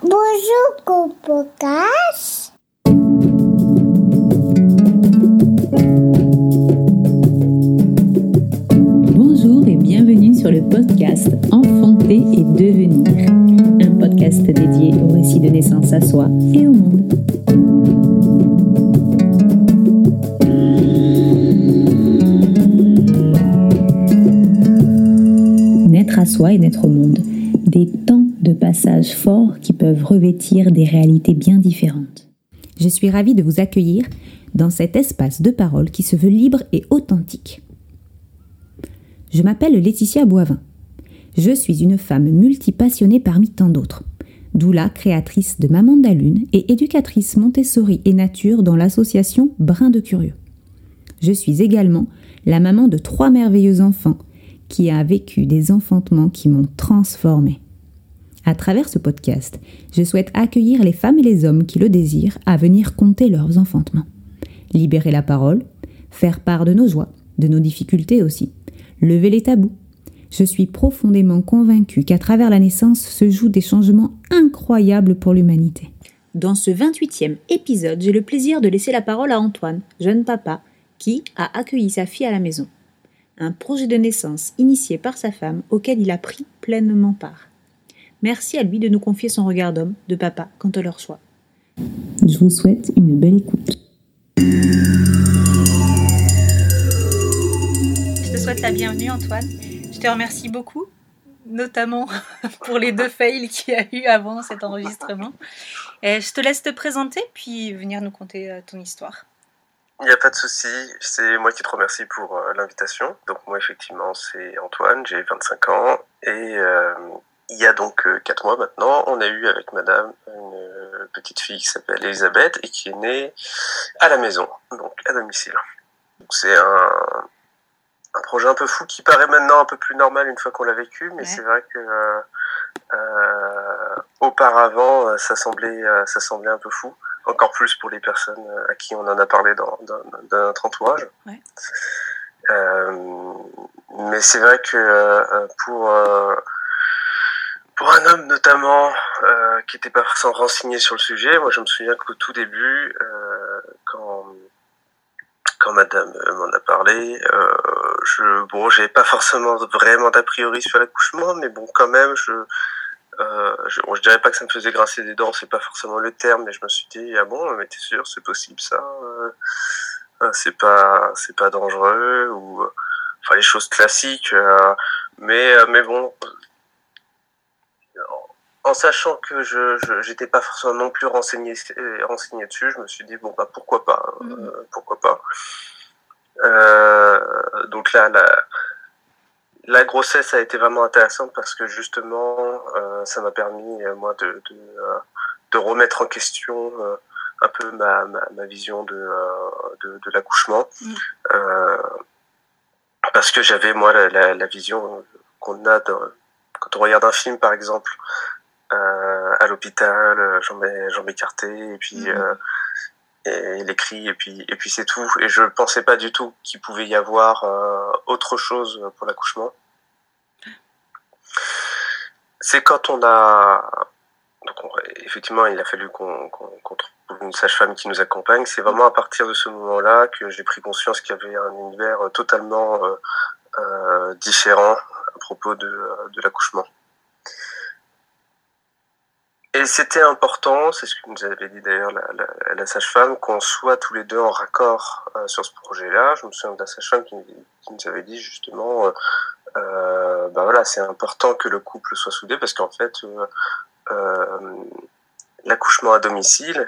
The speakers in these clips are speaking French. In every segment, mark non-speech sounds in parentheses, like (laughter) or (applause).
Bonjour, Copocas. Bonjour et bienvenue sur le podcast Enfanter et devenir, un podcast dédié au récit de naissance à soi et au monde. Naître à soi et naître au monde, de passage forts qui peuvent revêtir des réalités bien différentes. Je suis ravie de vous accueillir dans cet espace de parole qui se veut libre et authentique. Je m'appelle Laetitia Boivin. Je suis une femme multipassionnée parmi tant d'autres. Doula, créatrice de Maman de la Lune et éducatrice Montessori et Nature dans l'association Brin de Curieux. Je suis également la maman de trois merveilleux enfants qui a vécu des enfantements qui m'ont transformée. À travers ce podcast, je souhaite accueillir les femmes et les hommes qui le désirent à venir compter leurs enfantements. Libérer la parole, faire part de nos joies, de nos difficultés aussi, lever les tabous. Je suis profondément convaincue qu'à travers la naissance se jouent des changements incroyables pour l'humanité. Dans ce 28e épisode, j'ai le plaisir de laisser la parole à Antoine, jeune papa, qui a accueilli sa fille à la maison. Un projet de naissance initié par sa femme auquel il a pris pleinement part. Merci à lui de nous confier son regard d'homme, de papa, quant à leur choix. Je vous souhaite une belle écoute. Je te souhaite la bienvenue, Antoine. Je te remercie beaucoup, notamment (laughs) pour les deux fails qu'il y a eu avant cet enregistrement. Et je te laisse te présenter, puis venir nous conter euh, ton histoire. Il n'y a pas de souci, c'est moi qui te remercie pour euh, l'invitation. Donc moi effectivement c'est Antoine, j'ai 25 ans et euh, il y a donc euh, 4 mois maintenant, on a eu avec madame une euh, petite fille qui s'appelle Elisabeth et qui est née à la maison, donc à domicile. C'est un, un projet un peu fou qui paraît maintenant un peu plus normal une fois qu'on l'a vécu, mais Ouais. c'est vrai que euh, euh, auparavant ça semblait, euh, ça semblait un peu fou encore plus pour les personnes euh, à qui on en a parlé dans, dans, dans notre entourage. Ouais. Euh, mais c'est vrai que euh, pour euh, pour un homme notamment euh, qui n'était pas forcément renseigné sur le sujet, moi je me souviens qu'au tout début, euh, quand quand Madame euh, m'en a parlé, euh, je bon, j'avais pas forcément vraiment d'a priori sur l'accouchement, mais bon, quand même, je euh, je, bon, je dirais pas que ça me faisait grincer des dents, c'est pas forcément le terme, mais je me suis dit ah bon, mais t'es sûr, c'est possible ça, euh, c'est pas c'est pas dangereux ou enfin les choses classiques, mais mais bon, en sachant que je j'étais pas forcément non plus renseigné euh, renseigné dessus, je me suis dit bon bah pourquoi pas, euh, Mhm. pourquoi pas. Euh, donc là la la grossesse a été vraiment intéressante parce que justement, euh, ça m'a permis moi de de, de remettre en question un peu ma, ma, ma vision de de, de l'accouchement, Mm. Parce que j'avais moi la, la, la vision qu'on a dans, quand on regarde un film par exemple à l'hôpital, euh, jambes jambes écartées et puis euh, et les cris et puis et puis c'est tout. Et je pensais pas du tout qu'il pouvait y avoir euh, autre chose pour l'accouchement. C'est quand on a donc on- effectivement il a fallu qu'on trouve une sage-femme qui nous accompagne. C'est vraiment à partir de ce moment-là que j'ai pris conscience qu'il y avait un univers totalement euh, euh, différent à propos de, euh, de l'accouchement et c'était important, c'est ce que nous avait dit d'ailleurs la, sage-femme, qu'on soit tous les deux en raccord euh, sur ce projet-là. Je me souviens de la sage-femme qui, nous avait dit justement, bah voilà, c'est important que le couple soit soudé parce qu'en fait, l'accouchement à domicile,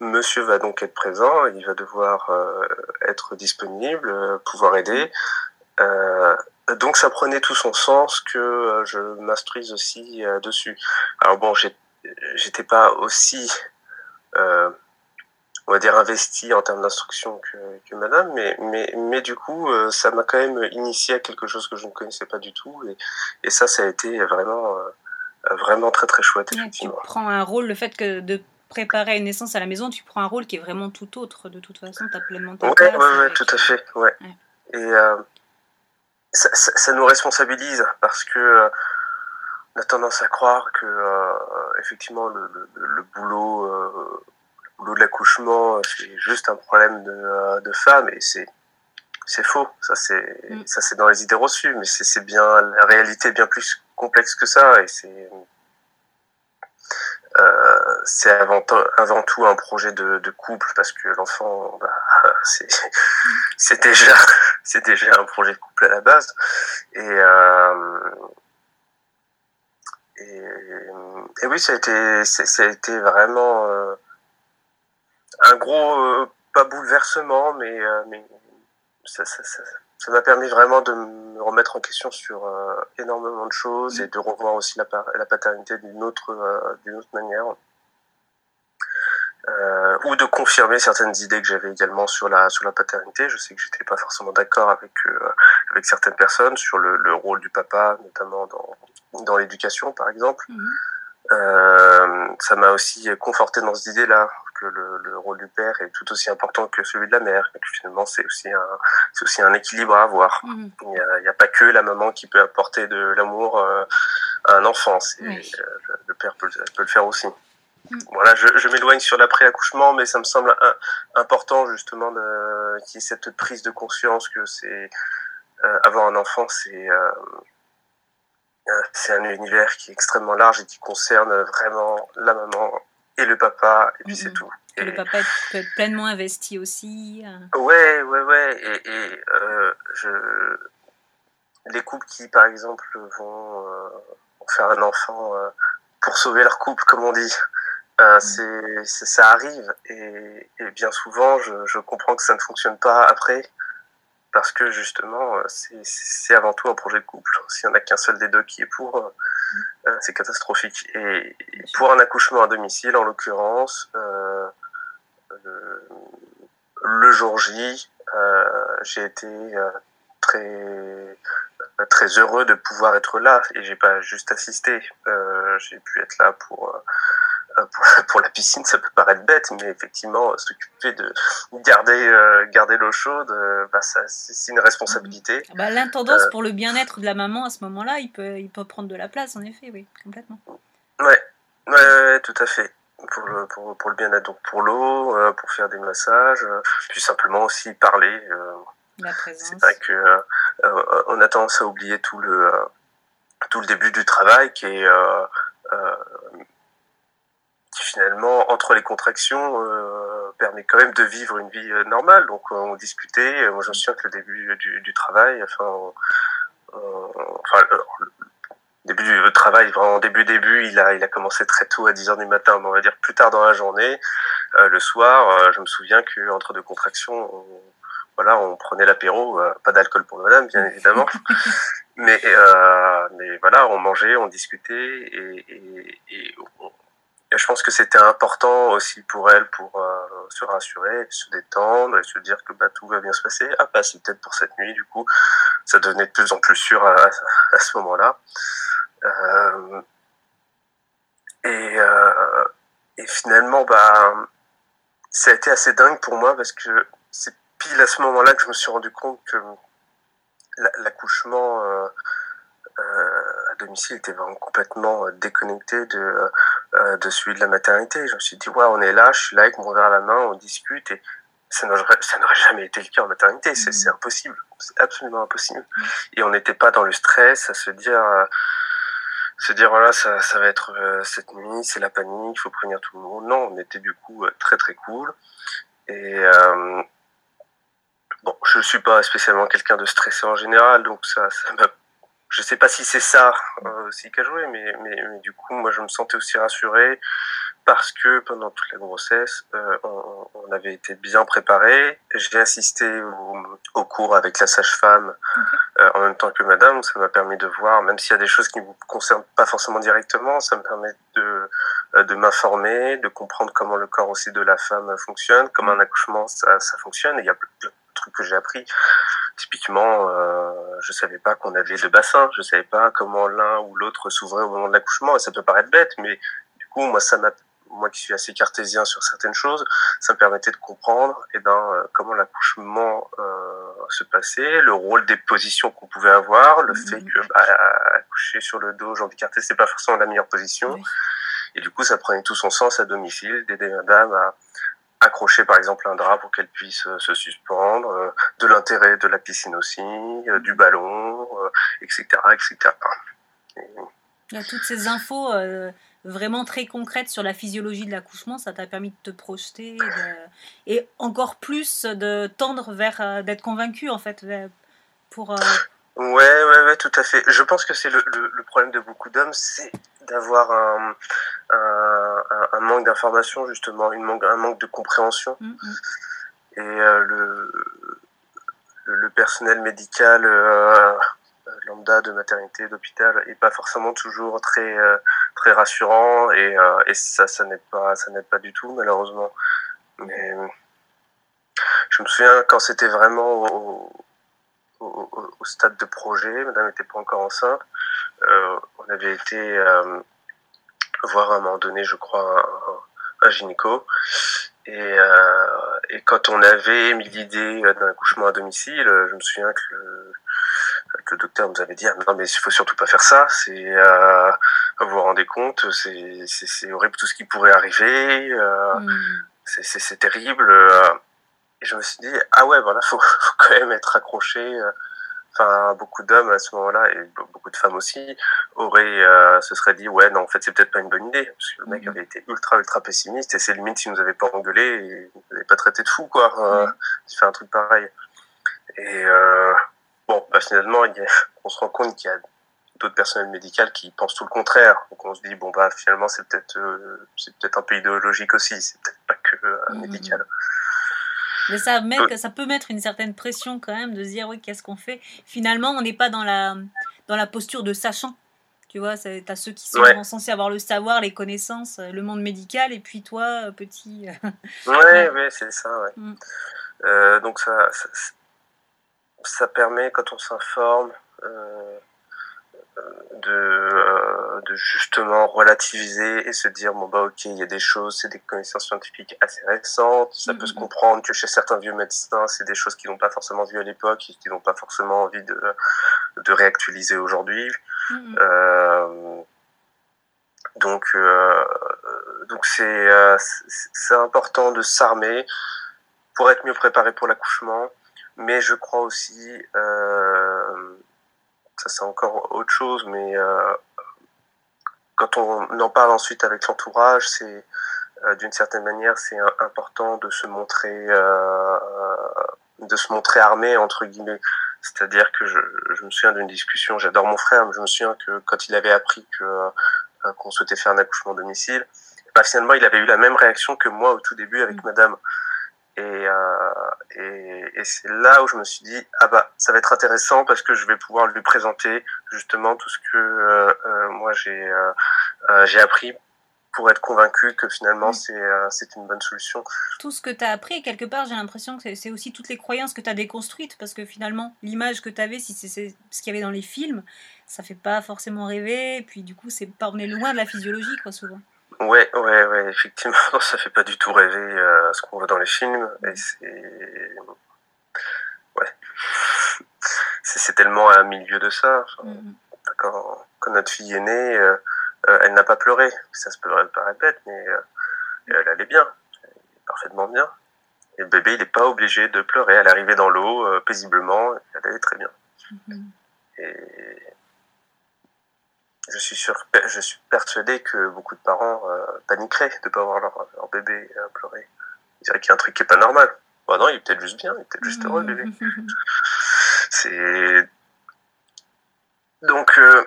monsieur va donc être présent, il va devoir être disponible, pouvoir aider. Donc ça prenait tout son sens que euh, je m'instruise aussi euh, dessus. Alors bon, j'étais pas aussi, euh, on va dire, investi en termes d'instruction que, que madame, mais, mais, mais du coup, ça m'a quand même initié à quelque chose que je ne connaissais pas du tout, et, et ça, ça a été vraiment, vraiment très très chouette, Ouais, tu prends un rôle, le fait que de préparer une naissance à la maison, tu prends un rôle qui est vraiment tout autre. De toute façon, tu as pleinement ta Ouais, place. ouais, tout à fait, ouais. Ouais. Et euh, ça, ça, ça nous responsabilise parce que euh, on a tendance à croire que euh, effectivement le, le, le boulot, euh, le boulot de l'accouchement, c'est juste un problème de, euh, de femme et c'est c'est faux. Ça c'est Mm. ça c'est dans les idées reçues, mais c'est bien la réalité est bien plus complexe que ça et c'est euh, c'est avant, avant tout un projet de, de couple parce que l'enfant bah, (laughs) c'est c'est déjà c'est déjà un projet de couple à la base. Et euh, et, oui ça a été ça a été vraiment euh, un gros euh, pas bouleversement mais euh, mais ça ça ça ça m'a permis vraiment de me remettre en question sur euh, énormément de choses et de revoir aussi la, la paternité d'une autre euh, d'une autre manière euh, ou de confirmer certaines idées que j'avais également sur la sur la paternité. Je sais que j'étais pas forcément d'accord avec euh, avec certaines personnes sur le, le rôle du papa, notamment dans dans l'éducation par exemple. Mhm. Euh, ça m'a aussi conforté dans cette idée-là que le, le rôle du père est tout aussi important que celui de la mère. Et que finalement, c'est aussi un c'est aussi un équilibre à avoir. Mhm. Il n'y a, il y a pas que la maman qui peut apporter de l'amour euh, à un enfant. Oui. euh, le, père peut, peut le faire aussi. Mm. Voilà, je, je m'éloigne sur l'après-accouchement, mais ça me semble un- important justement de, qu'il y ait cette prise de conscience que c'est euh, avoir un enfant, c'est euh, euh, c'est un univers qui est extrêmement large et qui concerne vraiment la maman et le papa, et puis c'est tout. Que Et- le papa peut être pleinement investi aussi. euh. Ouais, ouais, ouais. Et, et euh, je... les couples qui, par exemple, vont euh, faire un enfant euh, pour sauver leur couple, comme on dit, euh, c'est, ça arrive. Et, et bien souvent, je, je comprends que ça ne fonctionne pas après. Parce que justement, euh, c'est, avant tout un projet de couple. S'il n'y en a qu'un seul des deux qui est pour, euh, euh, c'est catastrophique. Et, et pour un accouchement à domicile, en l'occurrence, euh, le, le jour J, euh, j'ai été euh, très très heureux de pouvoir être là et j'ai pas juste assisté. Euh, j'ai pu être là pour, euh, pour la piscine. Ça peut paraître bête, mais effectivement, s'occuper de garder euh, garder l'eau chaude, euh, bah ça c'est une responsabilité. Ah bah, L'intendance Euh. pour le bien-être de la maman à ce moment-là, il peut, il peut prendre de la place, en effet, oui, complètement. Ouais, ouais, tout à fait. Pour le, pour, pour le bien-être, donc pour l'eau, euh, pour faire des massages, euh, puis simplement aussi parler. euh, La présence. c'est vrai que euh, euh, on a tendance à oublier tout le euh, tout le début du travail qui est euh, euh, qui finalement entre les contractions euh, permet quand même de vivre une vie euh, normale. Donc euh, on discutait. euh, Moi je me souviens que le début du, du travail, enfin, on- on- enfin le, le début du travail, vraiment début début, il a il a commencé très tôt à 10 heures du matin. mais on va dire plus tard dans la journée, euh, le soir. euh, je me souviens que entre deux contractions. on- voilà, on prenait l'apéro, euh, pas d'alcool pour madame, bien évidemment, (laughs) mais euh, mais voilà, on mangeait, on discutait et, et, et on- et je pense que c'était important aussi pour elle pour euh, se rassurer, se détendre et se dire que bah, tout va bien se passer. Ah bah c'est peut-être pour cette nuit, du coup, ça devenait de plus en plus sûr à, ce moment-là. Euh, et, euh, et finalement, bah, ça a été assez dingue pour moi parce que c'est pile à ce moment-là que je me suis rendu compte que la- l'accouchement à domicile était vraiment complètement déconnecté de, euh, de celui de la maternité. Je me suis dit, ouais, on est là, je suis là avec mon verre à la main, on discute et ça n'aurait, jamais été le cas en maternité. C'est, Mhm. c'est impossible. C'est absolument impossible. Et on n'était pas dans le stress à se dire, euh, se dire voilà ça, ça va être euh, cette nuit c'est la panique il faut prévenir tout le monde non on était du coup euh, très très cool et euh, bon je suis pas spécialement quelqu'un de stressé en général donc ça ça m'a je sais pas si c'est ça euh, aussi qui a joué mais, mais mais du coup moi je me sentais aussi rassuré parce que pendant toute la grossesse euh, on, on avait été bien préparé j'ai assisté au, au cours avec la sage-femme euh, en même temps que madame, ça m'a permis de voir, même s'il y a des choses qui ne vous concernent pas forcément directement, ça me permet de, euh, de m'informer, de comprendre comment le corps aussi de la femme fonctionne, comment un accouchement ça, ça fonctionne. Et il y a trucs que j'ai appris. Typiquement, euh, je savais pas qu'on avait deux bassins, je savais pas comment l'un ou l'autre s'ouvrait au moment de l'accouchement. Et ça peut paraître bête, mais du coup, moi, ça m'a moi qui suis assez cartésien sur certaines choses, ça me permettait de comprendre eh ben, euh, comment l'accouchement euh, se passait, le rôle des positions qu'on pouvait avoir, le fait que bah, accoucher sur le dos, jambes écartées, c'est pas forcément la meilleure position. Et du coup, ça prenait tout son sens à domicile d'aider madame à accrocher par exemple un drap pour qu'elle puisse euh, se suspendre, euh, de l'intérêt de la piscine aussi, euh, du ballon, etc., etc. Toutes ces infos vraiment très concrètes sur la physiologie de l'accouchement, ça t'a permis de te projeter et encore plus de tendre vers d'être convaincu en fait pour. Ouais, ouais, ouais, tout à fait. Je pense que c'est le, le, problème de beaucoup d'hommes, c'est d'avoir un, un, un, manque d'information, justement, une manque, un manque de compréhension. Mm, mm. Et euh, le, le, personnel médical euh, lambda de maternité, d'hôpital, est pas forcément toujours très, euh, très rassurant et, et ça, ça n'aide pas, ça pas du tout, malheureusement. Mais je me souviens quand c'était vraiment au, au, au, stade de projet, madame n'était pas encore enceinte, euh, on avait été euh, voir à un moment donné, je crois, un, gynéco. Et, euh, et, quand on avait mis l'idée d'un accouchement à domicile, je me souviens que le, le docteur nous avait dit ah, non mais il faut surtout pas faire ça. C'est euh, vous vous rendez compte, c'est horrible tout ce qui pourrait arriver. Euh, mm. C'est terrible. Et je me suis dit ah ouais voilà (laughs) faut, faut quand même être accroché enfin beaucoup d'hommes à ce moment-là et beaucoup de femmes aussi auraient euh, se seraient dit ouais non en fait c'est peut-être pas une bonne idée parce que le mec mhm. avait été ultra ultra pessimiste et c'est limite s'il nous avait pas engueulé et nous avait pas traité de fou quoi euh, il fait un truc pareil et euh, bon bah, finalement on se rend compte qu'il y a d'autres personnels médicaux qui pensent tout le contraire donc on se dit bon bah finalement c'est peut-être euh, c'est peut-être un peu idéologique aussi c'est peut-être pas que euh, mhm. Mais ça, met, ça peut mettre une certaine pression quand même de se dire, oui, qu'est-ce qu'on fait? Finalement, on n'est pas dans la, dans la posture de sachant. Tu vois, tu as ceux qui sont censés avoir le savoir, les connaissances, le monde médical, et puis toi, petit. (laughs) ouais, ouais, c'est ça, ouais. Mm. Euh, donc ça, ça, ça, permet, quand on s'informe, euh, de, euh, de justement relativiser et se dire bon bah ok il y a des choses c'est des connaissances scientifiques assez récentes ça peut se mm-hmm. comprendre que chez certains vieux médecins c'est des choses qu'ils n'ont pas forcément vues à l'époque et qu'ils n'ont pas forcément envie de, de réactualiser aujourd'hui mm-hmm. euh, donc euh, donc c'est euh, c'est important de s'armer pour être mieux préparé pour l'accouchement mais je crois aussi euh, ça c'est encore autre chose, mais euh, quand on en parle ensuite avec l'entourage, c'est euh, d'une certaine manière, c'est important de se montrer, euh, de se montrer armé entre guillemets. C'est-à-dire que je, je, me souviens d'une discussion. J'adore mon frère, mais je me souviens que quand il avait appris que qu'on souhaitait faire un accouchement à domicile, bah, finalement, il avait eu la même réaction que moi au tout début avec mmh. Madame. Et, euh, et, et c'est là où je me suis dit ah bah ça va être intéressant parce que je vais pouvoir lui présenter justement tout ce que euh, euh moi j'ai j'ai appris pour être convaincu que finalement c'est c'est une bonne solution. Tout ce que tu as appris, quelque part, j'ai l'impression que c'est aussi toutes les croyances que tu as déconstruites parce que finalement, l'image que tu avais, si c'est ce qu'il y avait dans les films, ça fait pas forcément rêver. Et puis du coup, c'est pas on est loin de la physiologie, quoi, souvent. Ouais, ouais, ouais, effectivement, (laughs) ça fait pas du tout rêver euh, ce qu'on voit dans les films. Et c'est. Ouais. C'est tellement un milieu de ça. Mm-hmm. quand, quand, notre fille est née, euh, euh, elle n'a pas pleuré. Ça se peut paraître bête, mais elle allait bien. Elle parfaitement bien. Et le bébé, il n'est pas obligé de pleurer. Elle arrivait dans l'eau paisiblement. Elle allait très bien. Mm-hmm. Et je suis, sûr, je suis persuadé que beaucoup de parents euh, paniqueraient de ne pas voir leur, leur bébé euh, pleurer. Ils diraient qu'il y a un truc qui n'est pas normal. Bah non, il est peut-être juste bien, il est peut-être juste heureux, le bébé. (laughs) C'est. Donc, euh,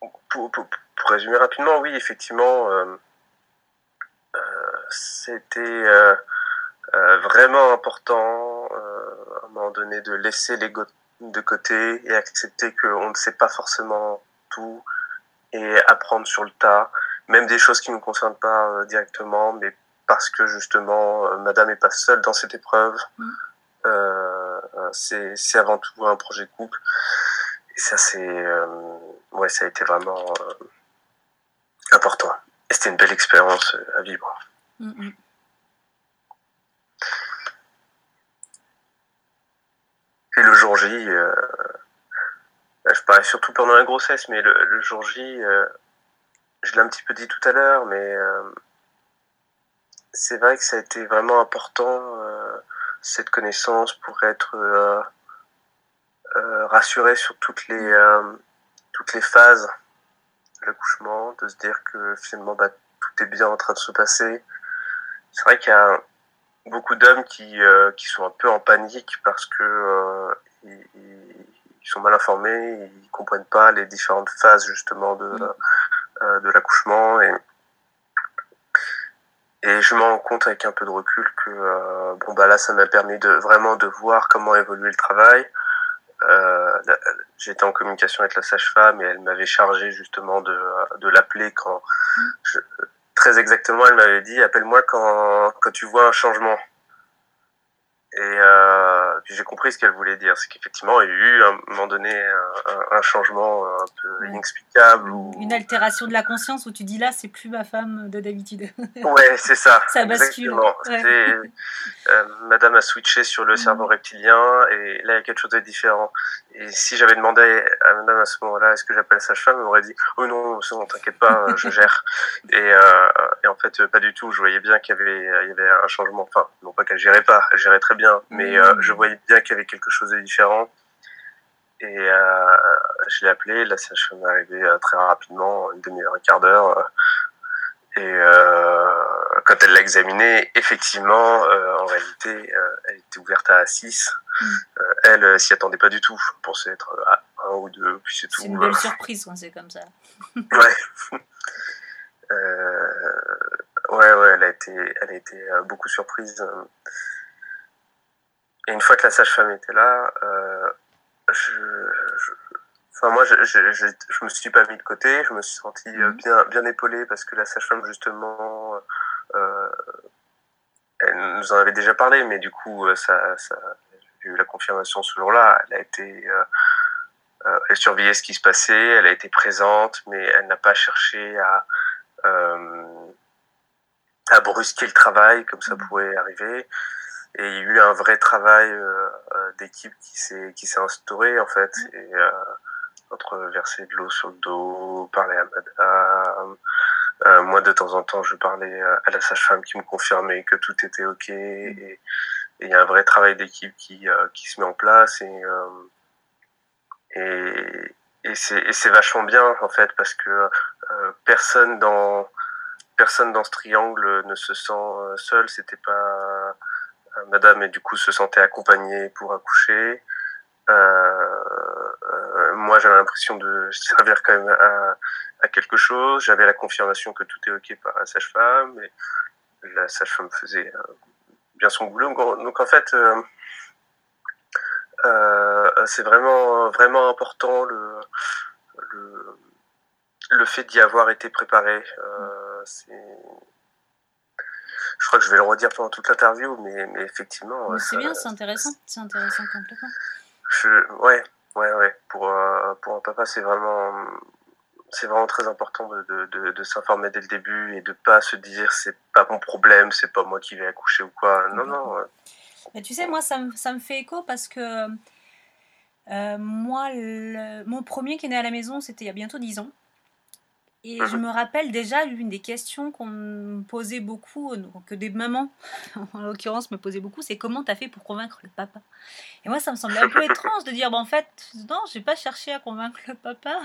pour, pour, pour, résumer rapidement, oui, effectivement, euh, euh, c'était vraiment important à un moment donné de laisser l'ego de côté et accepter qu'on ne sait pas forcément tout et apprendre sur le tas, même des choses qui ne nous concernent pas euh, directement, mais parce que justement, euh, Madame est pas seule dans cette épreuve. Mm. Euh, c'est, c'est avant tout un projet de couple. Et ça, c'est, ouais, ça a été vraiment important. Et c'était une belle expérience à vivre. Et le jour J, euh, je parlais surtout pendant la grossesse, mais le, jour J, euh, je l'ai un petit peu dit tout à l'heure, mais euh, c'est vrai que ça a été vraiment important, cette connaissance, pour être rassuré sur toutes les, toutes les phases de l'accouchement, de se dire que finalement bah, tout est bien en train de se passer. C'est vrai qu'il y a beaucoup d'hommes qui, euh, qui sont un peu en panique parce que euh, ils, ils, sont mal informés, ils comprennent pas les différentes phases justement de, mm. euh, de l'accouchement et et je me rends compte avec un peu de recul que euh, bon bah là ça m'a permis de vraiment de voir comment évoluer le travail. Euh, J'étais en communication avec la sage-femme et elle m'avait chargé justement de, de l'appeler quand mm. je, très exactement, elle m'avait dit appelle-moi quand, quand tu vois un changement. Et euh, puis j'ai compris ce qu'elle voulait dire, c'est qu'effectivement il y a eu à un moment donné un, un, changement un peu inexplicable. Ou... Une altération de la conscience où tu dis là c'est plus ma femme de d'habitude. (laughs) ouais c'est ça. ça bascule. Euh, Madame a switché sur le cerveau mm. reptilien et là il y a quelque chose de différent. Et si j'avais demandé à Madame à ce moment-là est-ce que j'appelle sa femme, elle m'aurait dit oh non c'est bon t'inquiète pas je gère. (laughs) et, euh, et, en fait pas du tout. Je voyais bien qu'il y avait il y avait un changement. Enfin non pas qu'elle gérait pas, elle gérait très bien mais euh, je voyais bien qu'il y avait quelque chose de différent. Et euh, je l'ai appelé, la sage-femme est arrivée euh, très rapidement, une demi-heure, un quart d'heure. Et quand elle l'a examiné, effectivement, en réalité, elle était ouverte à 6. Mm. elle s'y attendait pas du tout. Je pensais être à 1 ou 2, puis c'est tout. C'est une belle (laughs) surprise quand c'est comme ça. ouais. (laughs) ouais, ouais, elle a été, elle a été beaucoup surprise. Et une fois que la sage-femme était là, euh, je, je, enfin moi, je, je, je, me suis pas mis de côté. Je me suis senti euh, mhm. bien, bien épaulé parce que la sage-femme justement, euh, elle nous en avait déjà parlé, mais du coup, euh, ça, ça j'ai eu la confirmation ce jour-là. Elle a été, euh, euh, elle surveillait ce qui se passait, elle a été présente, mais elle n'a pas cherché à à brusquer le travail comme ça mhm. pouvait arriver. Et il y a eu un vrai travail euh, euh, d'équipe qui s'est qui s'est instauré en fait. Et euh, entre verser de l'eau sur le dos, parler à madame. Euh, moi, de temps en temps, je parlais à la sage-femme qui me confirmait que tout était OK. Et il y a un vrai travail d'équipe qui, qui se met en place. Et, et, et c'est vachement bien, en fait, parce que personne dans personne dans ce triangle ne se sent seul. C'était pas euh, madame et du coup se sentait accompagnée pour accoucher. Euh, euh, moi, j'avais l'impression de servir quand même à, à quelque chose. J'avais la confirmation que tout est ok par la sage-femme. Et la sage-femme faisait bien son boulot. Donc en fait, c'est vraiment vraiment important le le, le fait d'y avoir été préparé. je crois que je vais le redire pendant toute l'interview, mais, mais effectivement. c'est bien, c'est intéressant, c'est intéressant complètement. Je, ouais, ouais, ouais. Pour, euh, pour un papa, c'est vraiment, c'est vraiment très important de, de, de, s'informer dès le début et de pas se dire c'est pas mon problème, c'est pas moi qui vais accoucher ou quoi. Non, non. Mais tu sais, moi, ça me, ça me fait écho parce que euh, moi, le, mon premier qui est né à la maison, c'était il y a bientôt 10 ans. Et je me rappelle déjà une des questions qu'on me posait beaucoup, que des mamans (laughs) en l'occurrence me posaient beaucoup, c'est comment t'as fait pour convaincre le papa? Et moi ça me semblait un peu (laughs) étrange de dire, bon, en fait, non, j'ai pas cherché à convaincre le papa.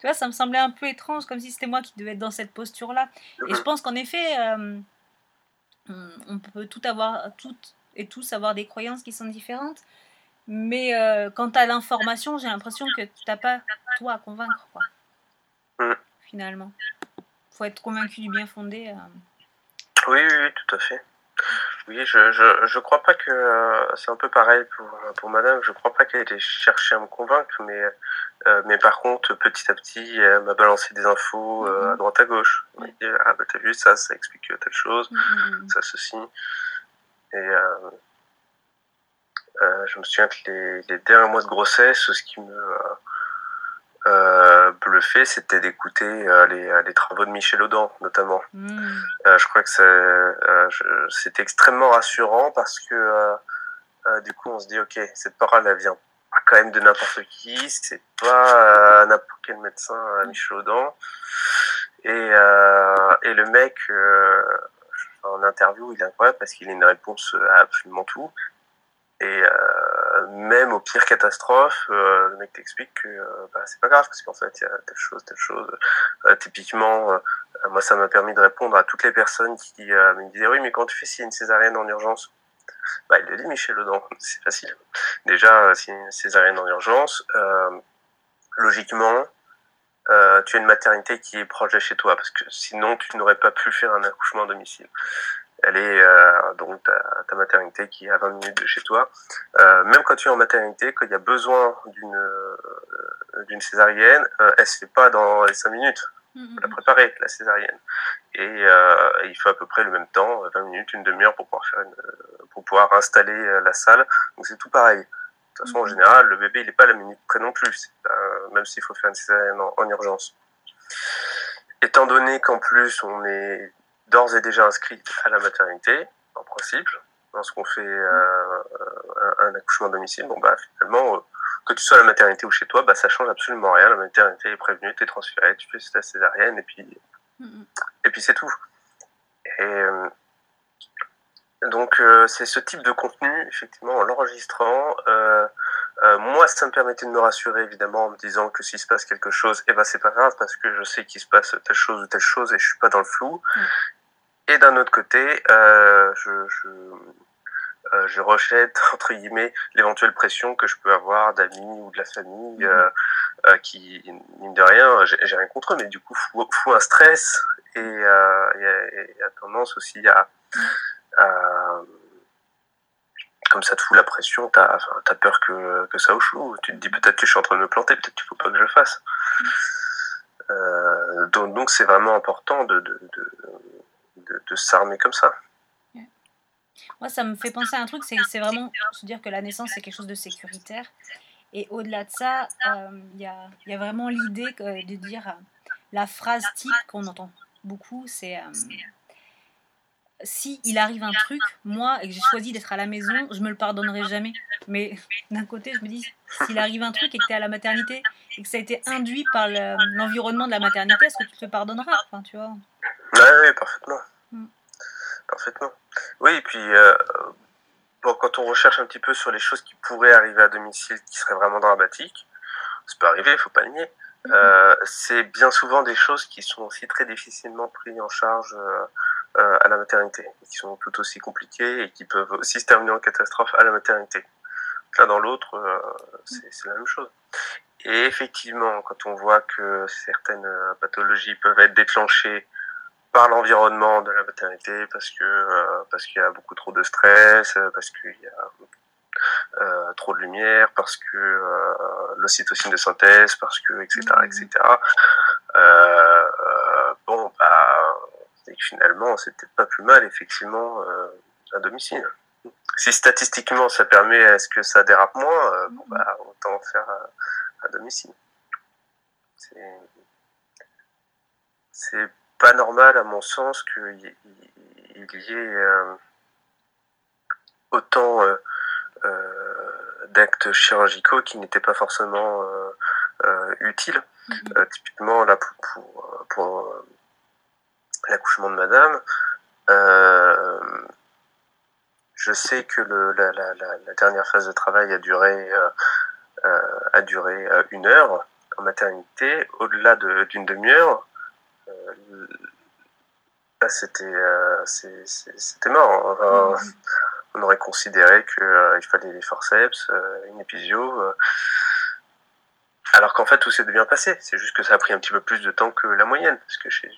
Tu vois, ça me semblait un peu étrange, comme si c'était moi qui devais être dans cette posture-là. Et je pense qu'en effet, euh, on peut tout avoir, toutes et tous avoir des croyances qui sont différentes. Mais euh, quant à l'information, j'ai l'impression que tu n'as pas toi à convaincre. Quoi. Finalement. faut être convaincu du bien fondé. Euh. Oui, oui, tout à fait. Oui, je, je, je crois pas que euh, c'est un peu pareil pour, pour madame. Je crois pas qu'elle ait cherché à me convaincre, mais, euh, mais par contre, petit à petit, elle m'a balancé des infos à mhm. droite à gauche. ah, bah, t'as vu, ça, ça explique telle chose, mhm, mhm, ça, ceci. Et je me souviens que les, les derniers mois de grossesse, ce qui me, euh, bluffé, c'était d'écouter euh, les, les, travaux de Michel Audin, notamment. Mm. Euh, je crois que euh, c'était extrêmement rassurant parce que du coup, on se dit, ok, cette parole, elle vient quand même de n'importe qui, c'est pas n'importe quel médecin, Michel Audin. Et, et le mec, en interview, il est incroyable parce qu'il a une réponse à absolument tout. Et euh, même aux pires catastrophes, euh, le mec t'explique que euh, bah, c'est pas grave parce qu'en fait il y a telle chose, telle chose. Euh, typiquement, euh, moi ça m'a permis de répondre à toutes les personnes qui me disaient oui mais quand tu fais a une césarienne en urgence, bah il le dit Michel Audin, (laughs) c'est facile. Déjà a une césarienne en urgence, logiquement tu as une maternité qui est proche de chez toi parce que sinon tu n'aurais pas pu faire un accouchement à domicile elle est euh, donc ta, ta, maternité qui est à 20 minutes de chez toi. Euh, même quand tu es en maternité, quand il y a besoin d'une euh, d'une césarienne, euh, elle se fait pas dans les 5 minutes. Mm La préparer, la césarienne. Et euh, il faut à peu près le même temps, 20 minutes, une demi-heure pour pouvoir faire une, pour pouvoir installer la salle. Donc c'est tout pareil. De toute façon, en général, le bébé, il n'est pas à la minute près non plus, même s'il faut faire une césarienne en, en urgence. Étant donné qu'en plus, on est d'ores et déjà inscrit à la maternité, en principe, lorsqu'on fait euh, un, accouchement à domicile, bon bah finalement, euh, que tu sois à la maternité ou chez toi, bah ça change absolument rien. La maternité est prévenue, tu es transféré, tu fais ta césarienne et puis et puis c'est tout. Et euh, donc c'est ce type de contenu, effectivement, en l'enregistrant. Moi, ça me permettait de me rassurer, évidemment, en me disant que s'il se passe quelque chose, eh ben c'est pas grave parce que je sais qu'il se passe telle chose ou telle chose et je suis pas dans le flou. Et d'un autre côté, euh, je, je, euh, je, rejette, (laughs) entre guillemets, l'éventuelle pression que je peux avoir d'amis ou de la famille euh, euh, qui, mine de rien, j'ai rien contre eux, mais du coup, fout, fout un stress et euh, y, a, tendance aussi à, à comme ça te fout la pression, t'as as peur que, que ça échoue. Tu te dis peut-être que je suis en train de me planter, peut-être qu'il faut pas que je le fasse. Mhm. Euh, donc c'est vraiment important de, de, de, de, s'armer comme ça. Moi, ça me fait penser à un truc, c'est vraiment se dire que la naissance, c'est quelque chose de sécuritaire. Et au-delà de ça, euh, il y, a, y, a, vraiment l'idée de dire euh, la phrase type qu'on entend beaucoup, c'est euh, si il arrive un truc, moi, et que j'ai choisi d'être à la maison, je me le pardonnerai jamais. Mais d'un côté, je me dis, s'il arrive un truc et que tu es à la maternité et que ça a été induit par l'environnement de la maternité, est-ce que tu te le pardonneras? Enfin, tu vois Oui, parfaitement. Mm. Parfaitement. Oui, et puis euh, bon, quand on recherche un petit peu sur les choses qui pourraient arriver à domicile qui seraient vraiment dramatiques, ça peut arriver, il faut pas le nier. Mm-hmm. Euh, c'est bien souvent des choses qui sont aussi très difficilement prises en charge euh, à la maternité, qui sont tout aussi compliquées et qui peuvent aussi se terminer en catastrophe à la maternité. L'un dans l'autre, euh, c'est la même chose. Et effectivement, quand on voit que certaines pathologies peuvent être déclenchées par l'environnement de la maternité parce que euh, parce qu'il y a beaucoup trop de stress, euh, parce qu'il y a euh, trop de lumière, parce que euh, l'ocytocine de synthèse, parce que etc etc. Euh, finalement c'est peut-être pas plus mal effectivement à domicile. Si statistiquement ça permet à ce que ça dérape moins, bon bah autant faire à, à domicile. C'est pas normal, à mon sens, qu'il y ait euh, autant euh, euh, d'actes chirurgicaux qui n'étaient pas forcément utiles. Mm-hmm. typiquement, là, pour, pour, l'accouchement de madame, je sais que le, la, la, la, dernière phase de travail a duré, a duré une heure en maternité. Au-delà d'une demi-heure, euh, là, c'était euh, c'était mort. Mm. On aurait considéré qu'il euh, fallait des forceps, une épisio. Alors qu'en fait, tout s'est bien passé. C'est juste que ça a pris un petit peu plus de temps que la moyenne. Parce que chez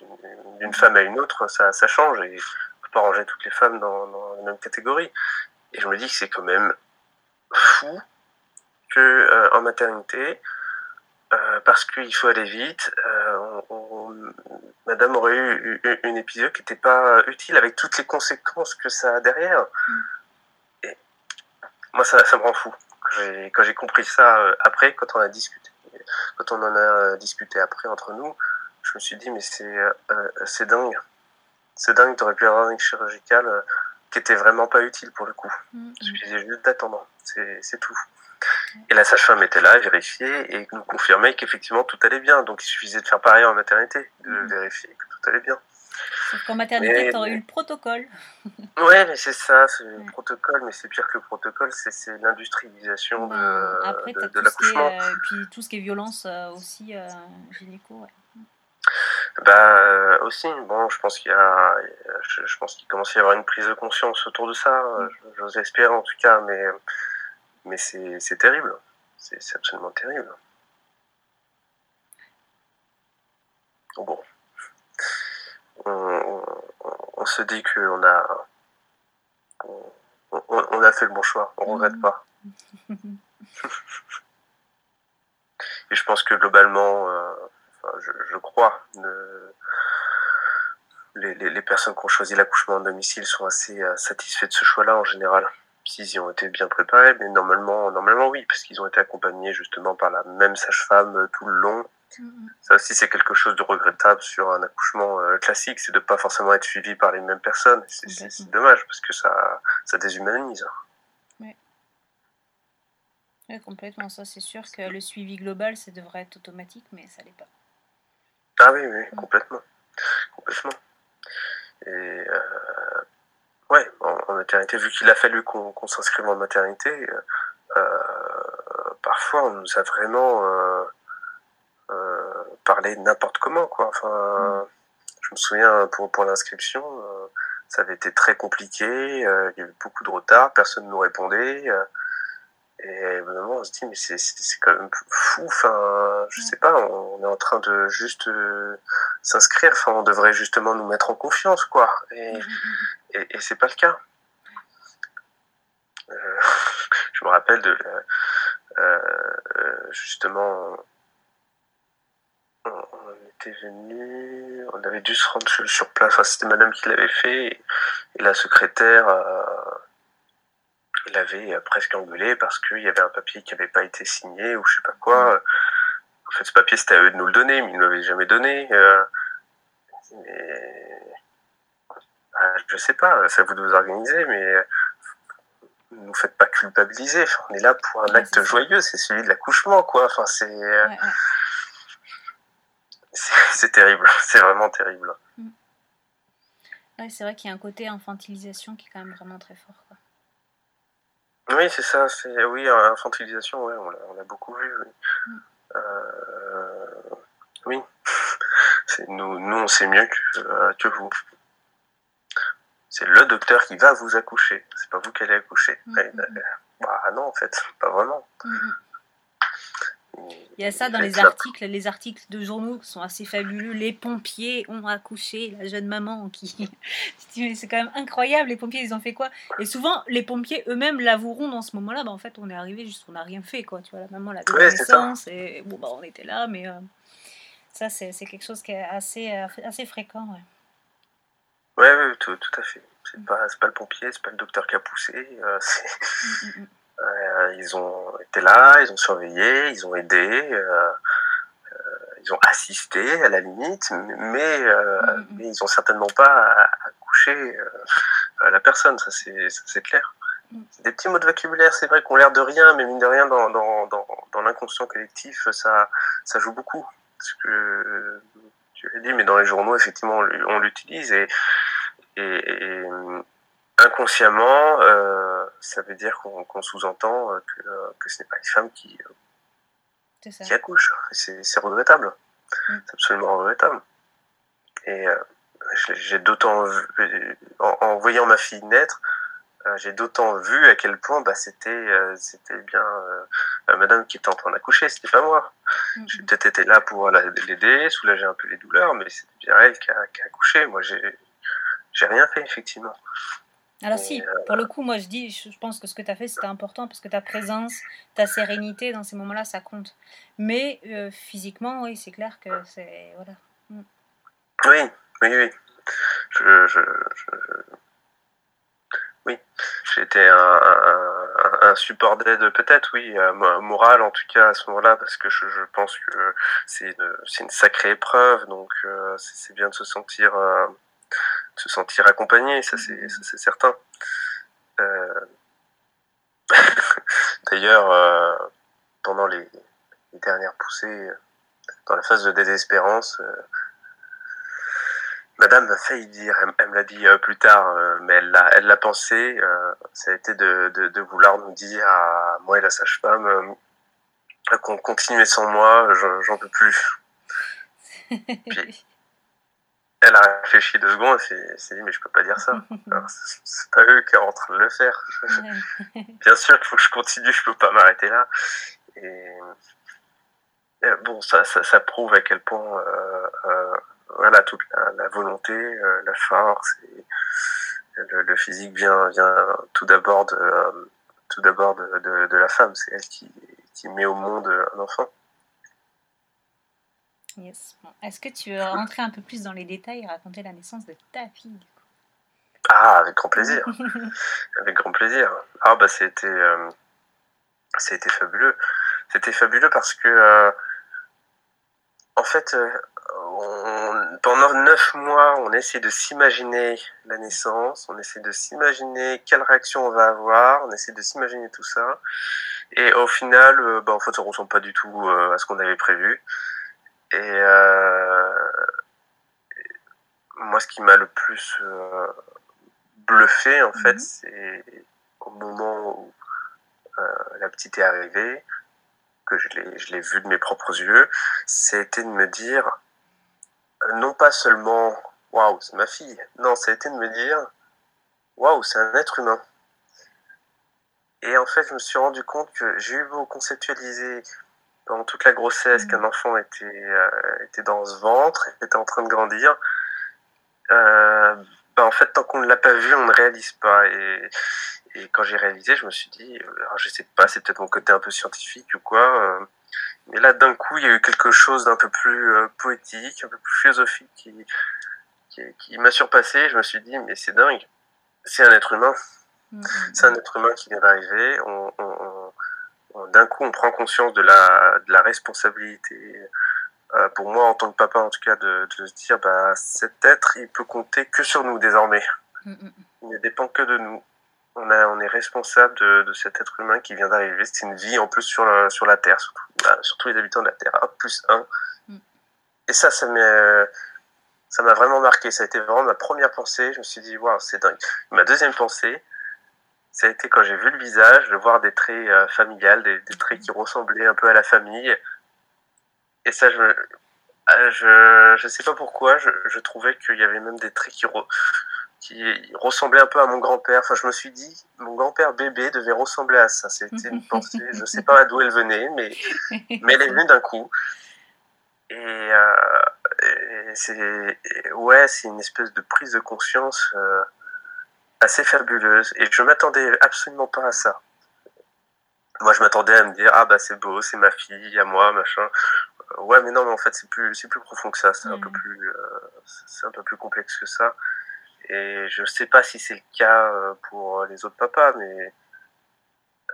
d'une femme à une autre, ça, ça change. Et on peut pas ranger toutes les femmes dans, dans la même catégorie. Et je me dis que c'est quand même fou que en maternité, euh, parce qu'il faut aller vite. Euh, madame aurait eu une épisode qui n'était pas utile avec toutes les conséquences que ça a derrière. Mm. Et moi, ça, ça me rend fou. Quand j'ai compris ça euh, après, quand on a discuté quand on en a discuté après entre nous, je me suis dit, mais c'est c'est dingue. C'est dingue, tu aurais pu avoir une chirurgicale qui était vraiment pas utile pour le coup. Mm, Il suffisait juste d'attendre, c'est tout. Et la sage-femme était là, vérifier et nous confirmait qu'effectivement tout allait bien. Donc il suffisait de faire pareil en maternité, de mm. vérifier que tout allait bien. Sauf qu'en maternité, tu aurais eu le protocole. (laughs) ouais, mais c'est ça, c'est le protocole, mais c'est pire que le protocole, c'est l'industrialisation de, Après, de, de l'accouchement. Et puis tout ce qui est violence euh, aussi euh, gynéco. Ouais. Bah euh, aussi, bon, je pense qu'il y a, je, pense qu'il commence à y avoir une prise de conscience autour de ça. Mm. J'ose espérer en tout cas, mais mais c'est terrible. C'est absolument terrible. Bon. On, se dit qu'on a, on, a fait le bon choix, on regrette mm. pas. (laughs) Et je pense que globalement, euh, je, crois, les, les, personnes qui ont choisi l'accouchement en domicile sont assez euh, satisfaits de ce choix-là en général s'ils y ont été bien préparés, mais normalement, normalement oui, parce qu'ils ont été accompagnés justement par la même sage-femme euh, tout le long. Ça aussi, c'est quelque chose de regrettable sur un accouchement euh, classique, c'est de pas forcément être suivi par les mêmes personnes. C'est dommage parce que ça, ça déshumanise. Oui. oui complètement. Ça, c'est sûr que le suivi global, ça devrait être automatique, mais ça l'est pas. Ah oui, oui, mm. complètement, complètement. Et euh, Ouais, en, maternité, vu qu'il a fallu qu'on s'inscrive en maternité, euh, parfois on nous a vraiment euh, euh parlé n'importe comment, quoi. Enfin, mm. je me souviens pour pour l'inscription, ça avait été très compliqué, il y avait beaucoup de retard, personne ne nous répondait. Et moment, on se dit, mais c'est quand même fou. Enfin, je sais pas, on est en train de juste s'inscrire. Enfin, on devrait justement nous mettre en confiance, quoi. Et, mm, mm, et, et c'est pas le cas. Euh, (laughs) je me rappelle de euh, justement on, était venu, on avait dû se rendre sur, place. Enfin, c'était Madame qui l'avait fait et, la secrétaire. Euh, il avait presque engueulé parce qu'il y avait un papier qui n'avait pas été signé ou je sais pas quoi. En fait, ce papier, c'était à eux de nous le donner, mais ils ne l'avaient jamais donné. Euh, ah, je sais pas, c'est à vous de vous organiser, mais ne nous faites pas culpabiliser. on est là pour un acte joyeux, c'est celui de l'accouchement, quoi. Enfin, c'est. C'est terrible, (laughs) c'est vraiment terrible. Mm. c'est vrai qu'il y a un côté infantilisation qui est quand même vraiment très fort. Quoi. Oui, c'est ça. C'est oui, infantilisation. Ouais, on l'a beaucoup vu. Oui. Mm. Euh, oui. (laughs) nous, nous, on sait mieux que, euh, que vous c'est le docteur qui va vous accoucher. C'est pas vous qui allez accoucher. Mm-hmm. Bah non, en fait, pas vraiment. Il y a ça dans les articles, les articles de journaux qui sont assez fabuleux. Les pompiers ont accouché la jeune maman qui. (laughs) c'est quand même incroyable. Les pompiers, ils ont fait quoi? Et souvent, les pompiers eux-mêmes l'avoueront dans ce moment-là. Bah, en fait, on est arrivé juste, on n'a rien fait, quoi. Tu vois, la maman la donné naissance et bon, bah, on était là, mais euh, ça, c'est quelque chose qui est assez, euh, assez fréquent. Ouais. Oui, ouais, tout, tout, à fait. C'est pas, pas le pompier, c'est pas le docteur qui a poussé. Euh, (laughs) ils ont été là, ils ont surveillé, ils ont aidé, euh, ils ont assisté à la limite, mais, mais ils ont certainement pas accouché la personne, ça c'est clair. Des petits mots de vocabulaire, c'est vrai qu'on l'air de rien, mais mine de rien, dans, dans, dans, dans l'inconscient collectif, ça, ça joue beaucoup. Parce que tu l'as dit, mais dans les journaux, effectivement, on l'utilise et, et, inconsciemment, euh, ça veut dire qu'on sous-entend euh, que, euh, que, ce n'est pas les femmes qui, qui accouchent. C'est regrettable. Mm. C'est absolument regrettable. Et j'ai d'autant en, en, voyant ma fille naître, j'ai d'autant vu à quel point bah, c'était c'était bien madame qui était en train d'accoucher, c'était pas moi. Mm. J'ai peut-être été là pour l'aider, soulager un peu les douleurs, mais c'était bien elle qui a, qui a accouché. Moi, j'ai rien fait, effectivement. Alors si, euh, pour le coup, moi je dis, je pense que ce que tu as fait, c'était important parce que ta présence, ta sérénité dans ces moments-là, ça compte. Mais euh, physiquement, oui, c'est clair que c'est... Voilà. Mm. Oui, oui, oui. Je, je, oui. Été un, un, support d'aide peut-être, oui, moral en tout cas à ce moment-là, parce que je, je pense que c'est une, une, sacrée épreuve, donc euh, c'est bien de se sentir, euh, se sentir accompagné, ça c'est certain. Euh... (laughs) D'ailleurs, euh, pendant les, dernières poussées, dans la phase de désespérance, Madame m'a failli dire, elle, me l'a dit euh, plus tard, euh, mais elle l'a, elle pensé, euh, ça a été de, vouloir nous dire à moi et la sage-femme qu'on continuait sans moi, j'en, peux plus. (laughs) elle a réfléchi deux secondes et s'est dit mais je peux pas dire ça. (laughs) c'est pas eux qui sont en train de le faire. Bien sûr qu'il faut que je continue, je peux pas m'arrêter là. Et, bon, ça, ça, ça, prouve à quel point voilà toute la, volonté, euh, la force et le, physique vient vient tout d'abord de euh, tout d'abord de, de, la femme. C'est elle qui, qui met au monde un enfant. Yes. Est-ce que tu veux rentrer un peu plus dans les détails et raconter la naissance de ta fille Ah, avec grand plaisir. (laughs) avec grand plaisir. Ah bah c'était euh, c'était fabuleux. C'était fabuleux parce que en fait, pendant neuf mois, on essaie de s'imaginer la naissance, on essaie de s'imaginer quelle réaction on va avoir, on essaie de s'imaginer tout ça. Et au final, euh, bah, en fait, ça ressemble pas du tout euh, à ce qu'on avait prévu. Et euh, moi, ce qui m'a le plus euh, bluffé, en fait, mhm. c'est au moment où la petite est arrivée, que je l'ai vu de mes propres yeux, c'était de me dire, non pas seulement waouh, c'est ma fille. Non, ça a été de me dire waouh, c'est un être humain. Et en fait, je me suis rendu compte que j'ai eu beau conceptualiser pendant toute la grossesse qu'un enfant était, euh, était dans ce ventre, était en train de grandir. Euh, bah en fait, tant qu'on ne l'a pas vu, on ne réalise pas. Et, et quand j'ai réalisé, je me suis dit, alors je sais pas, c'est peut-être mon côté un peu scientifique ou quoi. Euh, mais là, d'un coup, il y a eu quelque chose d'un peu plus euh, poétique, un peu plus philosophique qui, qui, qui m'a surpassé. Je me suis dit, mais c'est dingue. C'est un être humain. Mm-hmm. C'est un être humain qui vient d'arriver. On, on, on, d'un coup, on prend conscience de la, de la responsabilité. Euh, pour moi, en tant que papa, en tout cas, de, de se dire, bah, cet être, il peut compter que sur nous désormais. Mm-hmm. Il ne dépend que de nous on, a, on est responsable de, de, cet être humain qui vient d'arriver. C'est une vie en plus sur la, sur la Terre, surtout, bah, surtout les habitants de la Terre. Hop, plus un. Mm. Et ça, ça m'a, ça m'a vraiment marqué. Ça a été vraiment ma première pensée. Je me suis dit, waouh, c'est dingue. Ma deuxième pensée, ça a été quand j'ai vu le visage, de voir des traits euh, familiales, des, traits qui ressemblaient un peu à la famille. Et ça, je, ah, je, je sais pas pourquoi, je, je trouvais qu'il y avait même des traits qui, qui ressemblait un peu à mon grand-père. Enfin, je me suis dit, mon grand-père bébé devait ressembler à ça. C'était une pensée, je sais pas d'où elle venait, mais, mais elle est venue d'un coup. Et, euh, c'est, ouais, c'est une espèce de prise de conscience euh, assez fabuleuse. Et je m'attendais absolument pas à ça. Moi, je m'attendais à me dire, ah bah c'est beau, c'est ma fille, à moi, machin. ouais, mais non, mais en fait, c'est plus, c'est plus profond que ça. C'est un peu plus, euh, c'est un peu plus complexe que ça. Et je sais pas si c'est le cas euh, pour les autres papas, mais,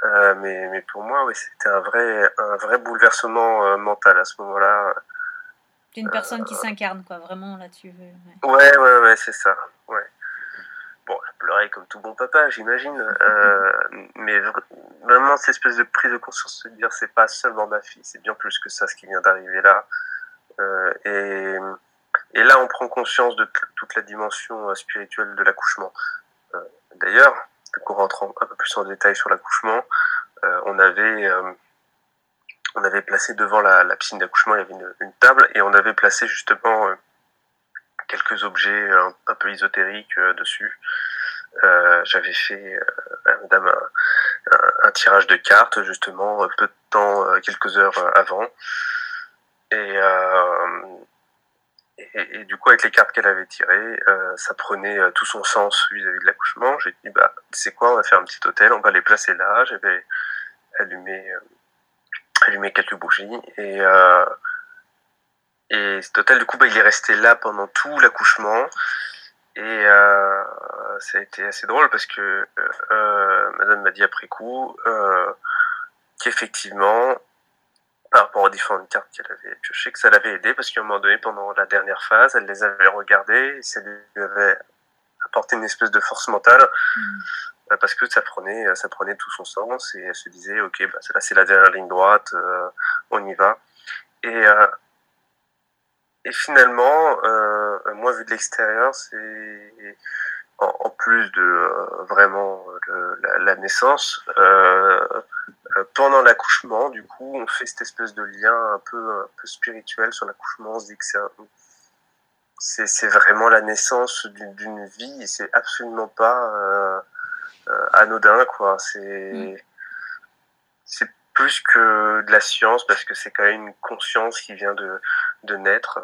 euh, mais, mais, pour moi, oui, c'était un vrai, un vrai bouleversement euh, mental à ce moment-là. D'une personne qui s'incarne, quoi, vraiment là-dessus. Ouais, ouais, ouais, ouais c'est ça. Ouais. Bon, je pleurais comme tout bon papa, j'imagine. mais vraiment, cette espèce de prise de conscience de dire, c'est pas seulement ma fille, c'est bien plus que ça, ce qui vient d'arriver là. et et là, on prend conscience de toute la dimension euh, spirituelle de l'accouchement. Euh, d'ailleurs, pour rentrer un peu plus en détail sur l'accouchement, euh, on avait on avait placé devant la, piscine d'accouchement, il y avait une, table et on avait placé justement quelques objets un, peu ésotériques dessus. J'avais fait à madame un, tirage de cartes justement peu de temps, quelques heures avant. Et et, du coup, avec les cartes qu'elle avait tirées, euh, ça prenait euh, tout son sens vis-à-vis de l'accouchement. J'ai dit, bah, c'est quoi, on va faire un petit hôtel, on va les placer là. J'avais allumé, euh, allumé quelques bougies. Et, euh, et cet hôtel, du coup, bah, il est resté là pendant tout l'accouchement. Et ça a été assez drôle parce que Madame m'a dit après coup qu'effectivement, par rapport aux différentes cartes qu'elle avait piochées, que ça l'avait aidé parce qu'à un moment donné, pendant la dernière phase, elle les avait regardées et ça lui avait apporté une espèce de force mentale. Mm. Euh, parce que ça prenait, ça prenait tout son sens et elle se disait, ok, bah, là c'est la dernière ligne droite, euh, on y va. Et, euh, et finalement, moi vu de l'extérieur, c'est en, plus de vraiment la, la, naissance, pendant l'accouchement, du coup, on fait cette espèce de lien un peu, un peu spirituel sur l'accouchement. On se dit que c'est c'est vraiment la naissance d'une vie et c'est absolument pas euh, anodin, quoi. C'est mm. c'est plus que de la science parce que c'est quand même une conscience qui vient de, de naître.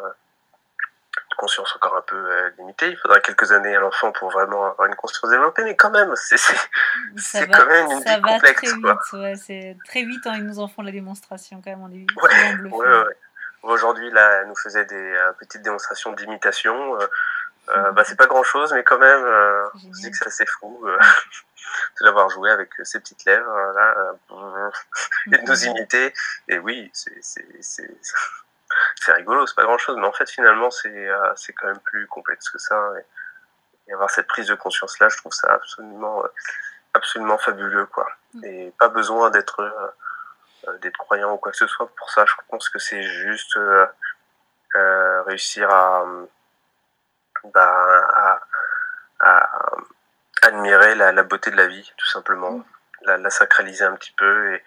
Une conscience encore un peu euh, limitée. Il faudra quelques années à l'enfant pour vraiment avoir une conscience développée, mais quand même, c'est (laughs) quand même une vie complexe. Très vite, ouais, c'est très vite hein, ils nous en font la démonstration quand même. On est ouais, ouais, ouais. Aujourd'hui, là, elle nous faisait des euh, petites démonstrations d'imitation. Euh, bah, c'est pas grand chose, mais quand même, euh, on se dit que c'est assez fou euh, (laughs) de l'avoir joué avec ses petites lèvres là, (laughs) et de nous imiter. Et oui, c'est rigolo, c'est pas grand chose, mais en fait, finalement, c'est c'est quand même plus complexe que ça. Et, et, avoir cette prise de conscience là, je trouve ça absolument, absolument fabuleux, quoi. Mm. Et pas besoin d'être d'être croyant ou quoi que ce soit pour ça. Je pense que c'est juste réussir à bah, à, admirer la, la, beauté de la vie, tout simplement. Mm. La, la, sacraliser un petit peu et,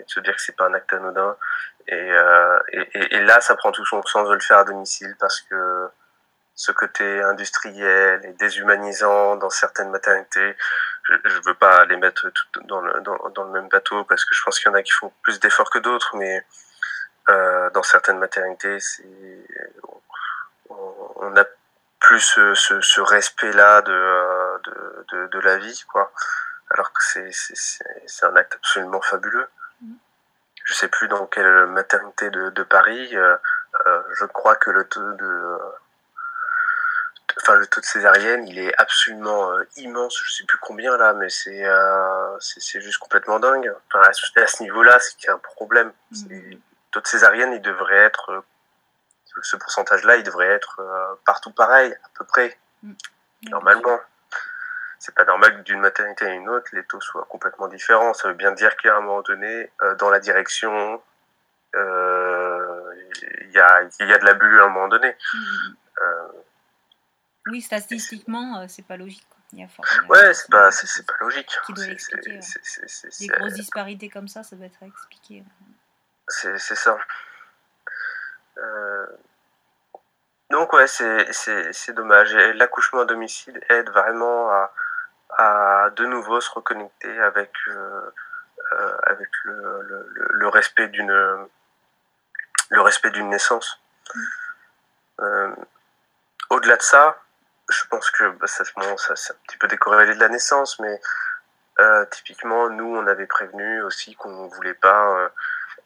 et se dire que c'est pas un acte anodin. Et, euh, et, et, là, ça prend tout son sens de le faire à domicile parce que ce côté industriel et déshumanisant dans certaines maternités, je, je veux pas les mettre tout dans le, dans, dans le même bateau parce que je pense qu'il y en a qui font plus d'efforts que d'autres, mais euh, dans certaines maternités, on, on a plus ce, ce, ce respect-là de, euh, de, de, de, la vie, quoi. Alors que c'est, un acte absolument fabuleux. Je sais plus dans quelle maternité de, de Paris, euh, euh, je crois que le taux de, enfin le taux de césarienne, il est absolument immense. Je sais plus combien là, mais c'est c'est juste complètement dingue. Enfin, à ce niveau-là, c'est qu'il y a un problème. Mmh. Le taux de césarienne, il devrait être ce pourcentage-là, il devrait être euh, partout pareil, à peu près, mm. normalement. C'est pas normal que d'une maternité à une autre, les taux soient complètement différents. Ça veut bien dire qu'à un moment donné, euh, dans la direction, euh, il y, a, y a de l'abus à un moment donné. Mm. oui, statistiquement, c'est pas logique. Il y a ouais, c'est pas, c'est, pas logique. Qui doit l'expliquer. Des grosses disparités comme ça, ça doit être expliqué. C'est, ça. Euh, donc ouais, c'est dommage. L'accouchement à domicile aide vraiment à, à de nouveau se reconnecter avec, euh, euh, avec le, le, le respect d'une le respect d'une naissance. Euh, Au-delà de ça, je pense que bah, ça, bon, ça c'est un petit peu décorrélé de la naissance, mais euh, typiquement nous on avait prévenu aussi qu'on voulait pas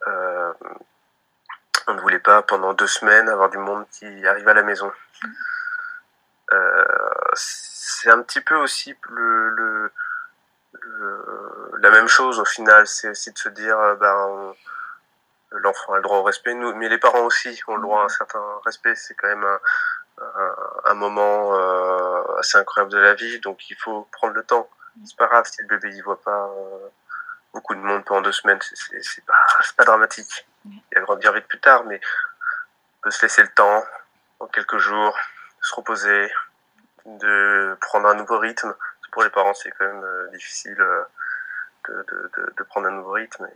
euh, on ne voulait pas pendant deux semaines avoir du monde qui arrive à la maison. Euh, c'est un petit peu aussi le, le, la même chose au final. C'est aussi de se dire, euh, ben, l'enfant a le droit au respect, nous, mais les parents aussi ont le droit à un certain respect. C'est quand même un, un, moment euh, assez incroyable de la vie, donc il faut prendre le temps. C'est pas grave si le bébé y voit pas beaucoup de monde pendant deux semaines, c'est pas, (laughs) pas dramatique. Il va grandir vite plus tard, mais on peut se laisser le temps, en quelques jours, se reposer, de prendre un nouveau rythme. Pour les parents, c'est quand même euh, difficile euh, de, de, de, prendre un nouveau rythme.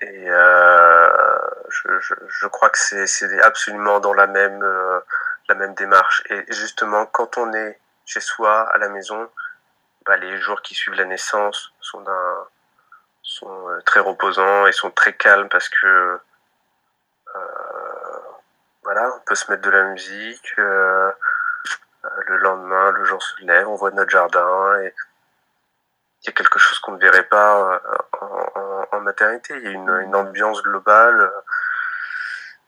Et, euh, je, je, je, crois que c'est absolument dans la même, euh, la même démarche. Et justement, quand on est chez soi, à la maison, bah, les jours qui suivent la naissance sont, sont très reposants et sont très calmes parce que voilà, on peut se mettre de la musique. Euh, le lendemain, le jour se lève, on voit notre jardin et il y a quelque chose qu'on ne verrait pas en, maternité. Il y a une, une, ambiance globale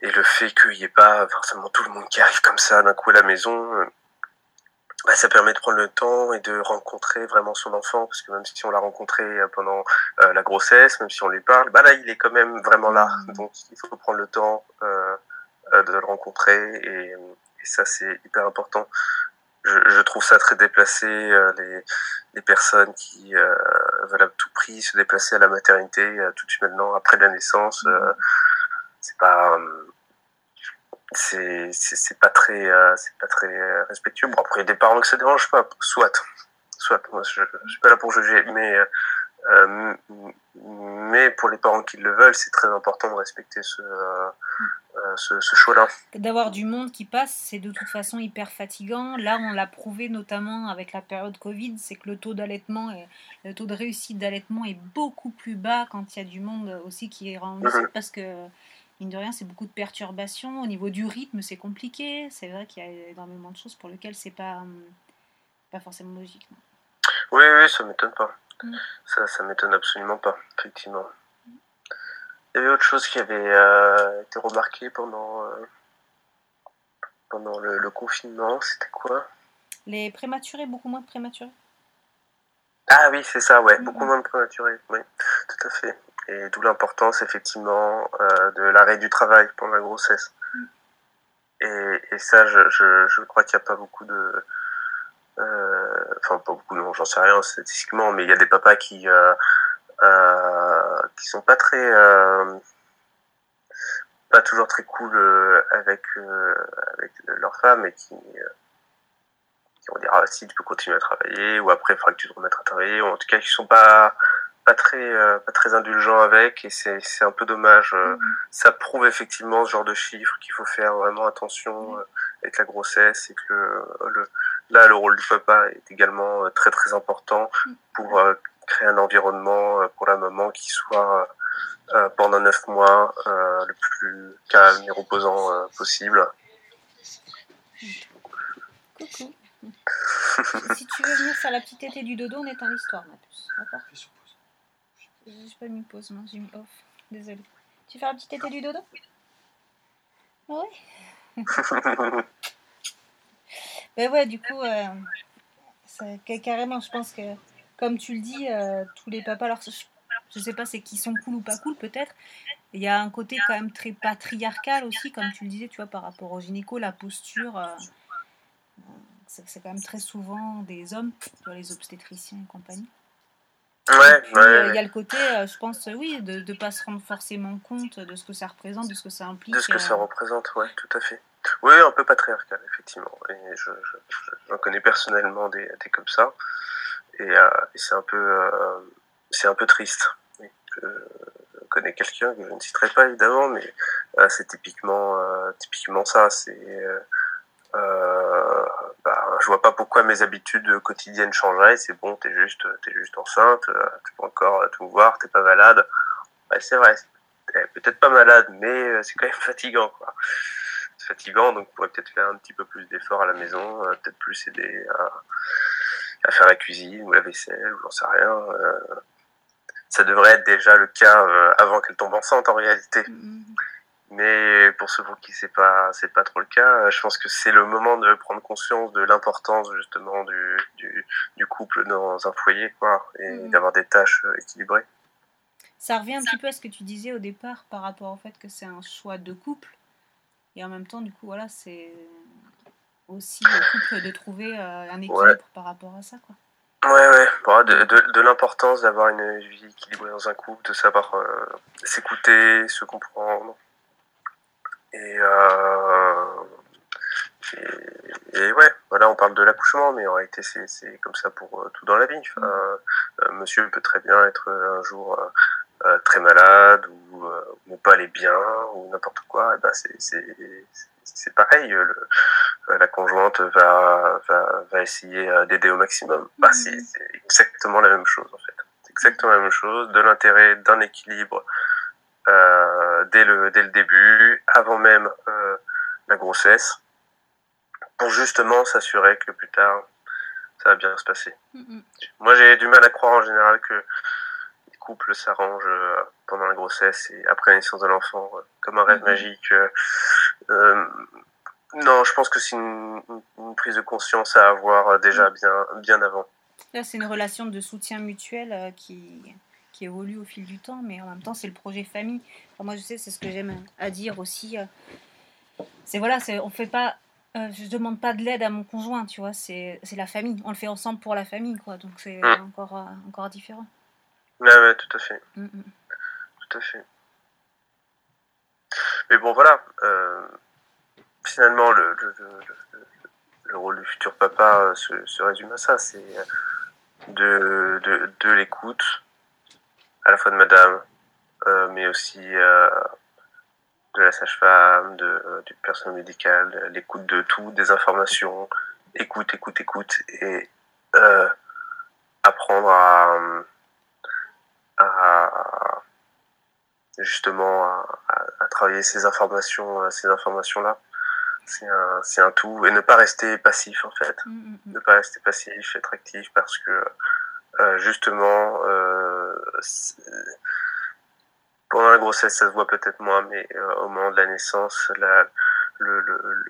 et le fait qu'il n'y ait pas forcément tout le monde qui arrive comme ça d'un coup à la maison, bah, ça permet de prendre le temps et de rencontrer vraiment son enfant, parce que même si on l'a rencontré euh, pendant euh, la grossesse, même si on lui parle, bah là, il est quand même vraiment là. Mmh. Donc, il faut prendre le temps euh, de le rencontrer, et, ça, c'est hyper important. Je, trouve ça très déplacé, les, les, personnes qui veulent à tout prix se déplacer à la maternité tout de suite maintenant, après la naissance. C'est pas c'est pas très euh, c'est pas très respectueux bon après des parents que ça dérange pas soit soit je, je suis pas là pour juger mais euh, mais pour les parents qui le veulent c'est très important de respecter ce euh, ce, ce choix là d'avoir du monde qui passe c'est de toute façon hyper fatigant là on l'a prouvé notamment avec la période Covid c'est que le taux d'allaitement le taux de réussite d'allaitement est beaucoup plus bas quand il y a du monde aussi qui est en visite mhm. parce que mine de rien, c'est beaucoup de perturbations. Au niveau du rythme, c'est compliqué. C'est vrai qu'il y a énormément de choses pour lesquelles c'est pas, hum, pas forcément logique. Oui, oui, ça m'étonne pas. Mm. Ça, ça m'étonne absolument pas, effectivement. Il y avait autre chose qui avait euh, été remarqué pendant, euh, pendant le, confinement, c'était quoi? Les prématurés, beaucoup moins de prématurés. Ah oui, c'est ça, ouais, beaucoup moins de prématurés, oui, tout à fait. Et d'où l'importance effectivement euh, de l'arrêt du travail pendant la grossesse. Mm. Et, et, ça, je, je, je crois qu'il n'y a pas beaucoup de... Euh, enfin, pas beaucoup, non, j'en sais rien statistiquement, mais il y a des papas qui, euh, euh qui sont pas très... Euh, pas toujours très cool avec, avec leur femme et qui qui vont dire ah si tu peux continuer à travailler ou après il faudra que tu te remettes à travailler ou en tout cas qui sont pas pas très euh, pas très indulgent avec et c'est c'est un peu dommage euh, mhm. ça prouve effectivement ce genre de chiffres qu'il faut faire vraiment attention euh, avec la grossesse et que le, là le rôle du papa est également très très important mhm. pour créer un environnement pour la maman qui soit pendant neuf mois le plus calme et reposant possible Coucou. si tu veux venir faire la petite tétée du dodo, on est en l'histoire, ma puce. D'accord j'ai pas mis pause, non, j'ai mis off. Désolée. Tu fais un petit été du dodo? Ah Ouais? (laughs) ben ouais, du coup, euh, carrément, je pense que, comme tu le dis, euh, tous les papas, alors je, sais pas c'est qui sont cool ou pas cool peut-être, il y a un côté quand même très patriarcal aussi, comme tu le disais, tu vois, par rapport au gynéco, la posture, euh, c'est quand même très souvent des hommes, les obstétriciens et compagnie. Ouais, euh, il y a le côté, euh, je pense, oui, de ne pas se rendre forcément compte de ce que ça représente, de ce que ça implique. De ce que ça euh. représente, ouais, tout à fait. Oui, un peu patriarcal, effectivement. Et je, je, connais personnellement des, des, comme ça. Et, c'est un peu, c'est un peu triste. Je connais quelqu'un que je ne citerai pas évidemment, mais c'est typiquement, typiquement ça. C'est euh, bah, je vois pas pourquoi mes habitudes quotidiennes changeraient. C'est bon, t'es juste, t'es juste enceinte, euh, tu peux encore tout voir, t'es pas malade. Bah, c'est vrai, peut-être pas malade, mais euh, c'est quand même (laughs) fatigant. C'est fatigant, donc on pourrait peut-être faire un petit peu plus d'efforts à la maison, euh, peut-être plus aider à, à, faire la cuisine ou la vaisselle, ou j'en sais rien. ça devrait être déjà le cas avant qu'elle tombe enceinte en réalité. Mm-hmm. Mais pour ceux pour qui c'est pas c'est pas trop le cas, je pense que c'est le moment de prendre conscience de l'importance justement du, du, du, couple dans un foyer quoi et mm. d'avoir des tâches euh, équilibrées. Ça revient un petit peu à ce que tu disais au départ par rapport au fait que c'est un choix de couple et en même temps du coup voilà c'est aussi au couple de trouver euh, un équilibre par rapport à ça quoi. Ouais, ouais, bon, de, de, de l'importance d'avoir une vie équilibrée dans un couple, de savoir euh, s'écouter, se comprendre, et, euh, et, ouais, voilà, on parle de l'accouchement, mais en réalité, c'est comme ça pour euh, tout dans la vie. Enfin, monsieur peut très bien être un jour très malade ou ne pas aller bien ou n'importe quoi. Ben c'est pareil. Le, la conjointe va, va, va essayer d'aider au maximum. Bah, mmh. c'est exactement la même chose en fait. C'est exactement la même chose. De l'intérêt d'un équilibre euh, dès, le, dès le début, avant même euh, la grossesse, pour justement s'assurer que plus tard, ça va bien se passer. Mm-hmm. Moi, j'ai du mal à croire en général que les couples s'arrangent euh, pendant la grossesse et après la naissance de l'enfant, comme un rêve mm-hmm. magique. Non, je pense que c'est une, une, prise de conscience à avoir déjà bien, bien avant. Là, c'est une relation de soutien mutuel qui, qui évolue au fil du temps, mais en même temps, c'est le projet famille. moi, je sais, c'est ce que j'aime à dire aussi. C'est voilà, on fait pas euh, je demande pas de l'aide à mon conjoint, tu vois, c'est la famille. On le fait ensemble pour la famille, quoi. Donc c'est mm. encore, euh, encore différent. Ouais, ouais, tout à fait. Mm, mm. Tout à fait. Mais bon, voilà. Euh, finalement, le, le, le, rôle du futur papa se, se résume à ça. C'est de, de, de l'écoute, à la fois de madame, mais aussi de la sage-femme, euh, du personnel médical, l'écoute de tout, des informations, écoute, écoute, écoute, et euh, apprendre à, à justement à, à, travailler ces informations, euh, ces informations-là. C'est un, c'est un tout, et ne pas rester passif en fait. Mm, mm, mm. Ne pas rester passif, être actif parce que euh, justement, euh, pendant la grossesse, ça se voit peut-être moins, mais euh, au moment de la naissance, la, le, le,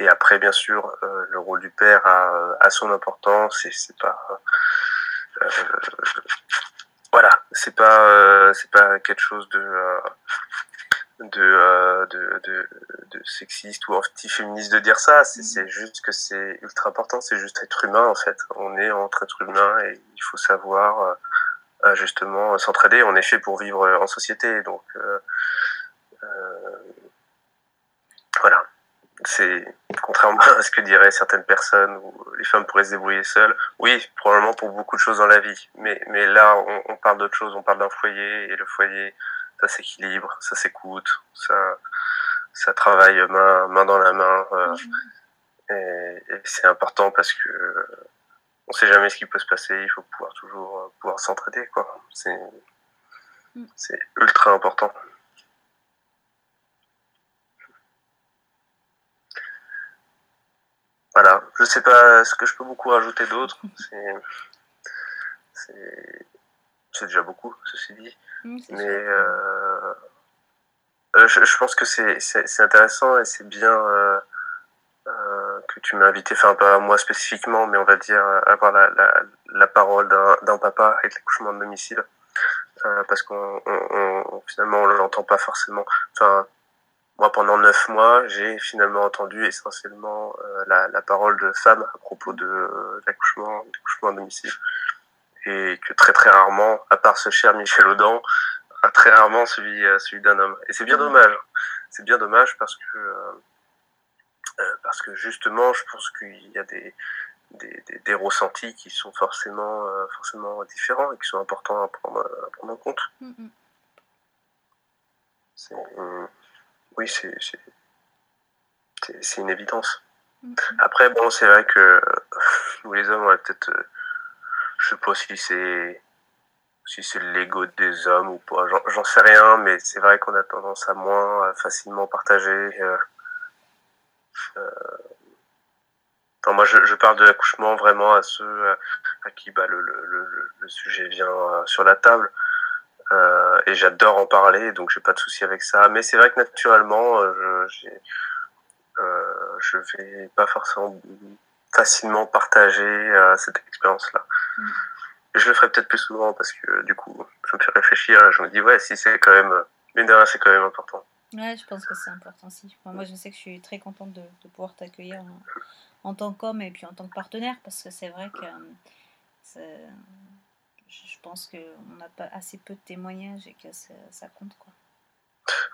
et après, bien sûr, le rôle du père a, a son importance et c'est pas. Voilà, c'est pas, c'est pas quelque chose de. De, de, de, de, sexiste ou anti-féministe de dire ça, c'est juste que c'est ultra important, c'est juste être humain en fait. On est entre êtres humains et il faut savoir justement s'entraider. On est fait pour vivre en société, donc euh, euh, voilà. C'est contrairement (laughs) à ce que diraient certaines personnes où les femmes pourraient se débrouiller seules. Oui, probablement pour beaucoup de choses dans la vie, mais mais là on, on parle d'autre chose. On parle d'un foyer et le foyer, ça s'équilibre, ça s'écoute, ça ça travaille main main dans la main. Euh, et, et c'est important parce que on sait jamais ce qui peut se passer, il faut pouvoir toujours euh, pouvoir s'entraider, quoi. C'est, mm. c'est ultra important. Voilà, je sais pas ce que je peux beaucoup rajouter d'autre. (laughs) C'est, c'est, déjà beaucoup, ceci dit. Mais euh, euh, je, je, pense que c'est, intéressant et c'est bien. Euh, euh, que tu m'as invité, enfin pas moi spécifiquement, mais on va dire euh, avoir la, la, la parole d'un papa avec l'accouchement de domicile, parce qu'on on, finalement on l'entend pas forcément. Enfin, moi pendant neuf mois, j'ai finalement entendu essentiellement la, la, parole de femmes à propos de l'accouchement, l'accouchement à domicile, et que très très rarement, à part ce cher Michel Audin, très rarement celui celui d'un homme. Et c'est bien dommage. C'est bien dommage parce que euh, parce que justement, je pense qu'il y a des, des, des, ressentis qui sont forcément, euh, forcément différents et qui sont importants à prendre, à prendre en compte. Mm-hmm. Euh, oui, c'est c'est une évidence. Mm-hmm. Après, bon, c'est vrai que nous (laughs) les hommes, on a peut-être, je sais pas si c'est si c'est l'ego des hommes ou pas, j'en sais rien, mais c'est vrai qu'on a tendance à moins facilement partager euh, moi, je, je, parle de l'accouchement vraiment à ceux à, qui bah, le, le, le, sujet vient euh, sur la table. Euh, et j'adore en parler, donc j'ai pas de souci avec ça. Mais c'est vrai que naturellement, euh, je, euh, je vais pas forcément facilement partager euh, cette expérience-là. Mm. Je le ferai peut-être plus souvent parce que du coup, ça me fait réfléchir. Je me dis ouais, si c'est quand même, mais derrière c'est quand même important. Ouais, je pense que c'est important aussi. moi, je sais que je suis très contente de, de pouvoir t'accueillir en, tant qu'homme et puis en tant que partenaire parce que c'est vrai que euh, je pense qu'on n'a pas assez peu de témoignages et que ça compte. quoi.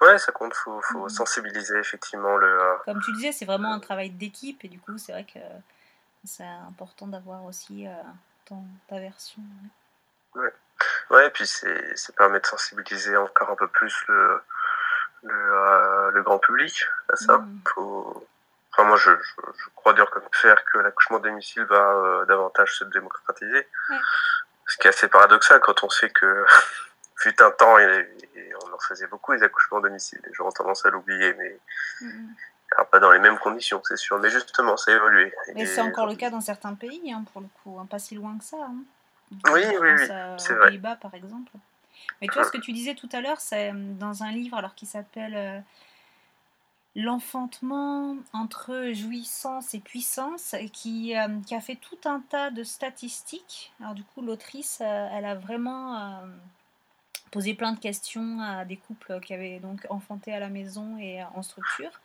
Ouais, ça compte, il faut, faut mmh. sensibiliser effectivement le. Euh, Comme tu disais, c'est vraiment un travail d'équipe et du coup, c'est vrai que c'est important d'avoir aussi euh, ton, ta version. Ouais. ouais, et puis c'est permet de sensibiliser encore un peu plus le, le, euh, le grand public à ça. Mm. Faut... Enfin, moi, je, je, je, crois dire comme faire que l'accouchement domicile va euh, davantage se démocratiser. Ce qui est assez paradoxal quand on sait que, (laughs) fut un temps, et, on en faisait beaucoup les accouchements domicile. Les gens ont tendance à l'oublier, mais mm. Alors, pas dans les mêmes conditions, c'est sûr. Mais justement, ça a évolué. Et, c'est encore le cas dans certains pays, hein, pour le coup, hein, pas si loin que ça. Hein. Oui, oui, oui. C'est vrai. Pays-Bas, par exemple. Mais tu vois, ce que tu disais tout à l'heure, c'est euh, dans un livre alors qui s'appelle euh, l'enfantement entre jouissance et puissance qui, euh, qui, a fait tout un tas de statistiques. Alors du coup, l'autrice, euh, elle a vraiment euh, posé plein de questions à des couples qui avaient donc enfanté à la maison et en structure.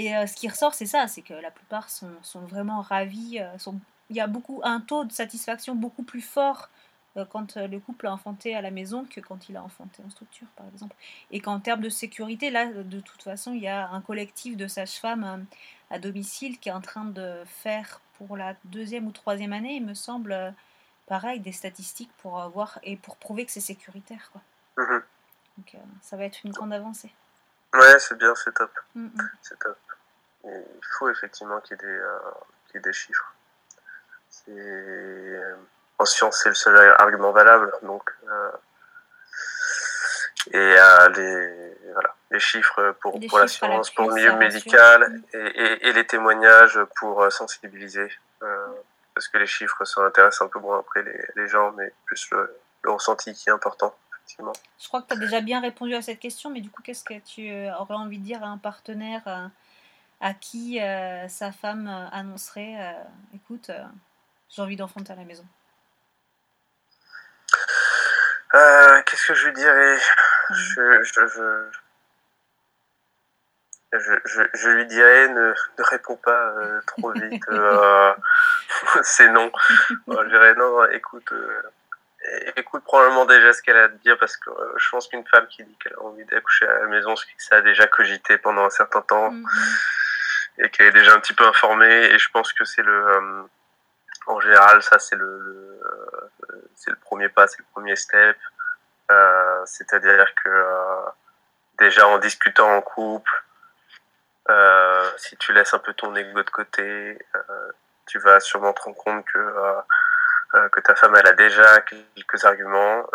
Et ce qui ressort, c'est ça, c'est que la plupart sont, sont vraiment ravis. Sont, il y a beaucoup, un taux de satisfaction beaucoup plus fort euh, quand euh, le couple a enfanté à la maison que quand il a enfanté en structure, par exemple. Et qu'en termes de sécurité, là, de toute façon, il y a un collectif de sages-femmes euh, à domicile qui est en train de faire pour la deuxième ou troisième année, il me semble, pareil, des statistiques pour voir et pour prouver que c'est sécuritaire. Quoi. Mhm. Donc ça va être une grande avancée. Ouais, c'est bien, c'est top. Mm, mm. C'est top. il faut effectivement qu'il y, y, ait des chiffres. C'est en science, c'est le seul argument valable. Donc, euh, et euh, les, voilà, les chiffres pour, pour la science, pour le milieu médical et, et, les témoignages pour euh, sensibiliser. parce que les chiffres, ça intéresse un peu moins après les, les gens, mais plus le, le, ressenti qui est important. Effectivement. Je crois que tu as déjà bien répondu à cette question, mais du coup, qu'est-ce que tu aurais envie de dire à un partenaire à qui sa femme annoncerait Écoute, j'ai envie d'enfanter à la maison? Euh, Qu'est-ce que je lui dirais? Je, je, je, je, lui dirais ne, ne réponds pas euh, trop vite. (laughs) Euh, (laughs) c'est non. je dirais non, écoute, euh, écoute probablement déjà ce qu'elle a à te dire parce que je pense qu'une femme qui dit qu'elle a envie d'accoucher à la maison, c'est que ça a déjà cogité pendant un certain temps mm-hmm. et qu'elle est déjà un petit peu informée. Et je pense que c'est le, en général, ça c'est le, c'est le premier pas, c'est le premier step. Euh, c'est-à-dire que euh, déjà en discutant en couple, euh, si tu laisses un peu ton ego de côté, tu vas sûrement te rendre compte que, que ta femme elle a déjà quelques arguments.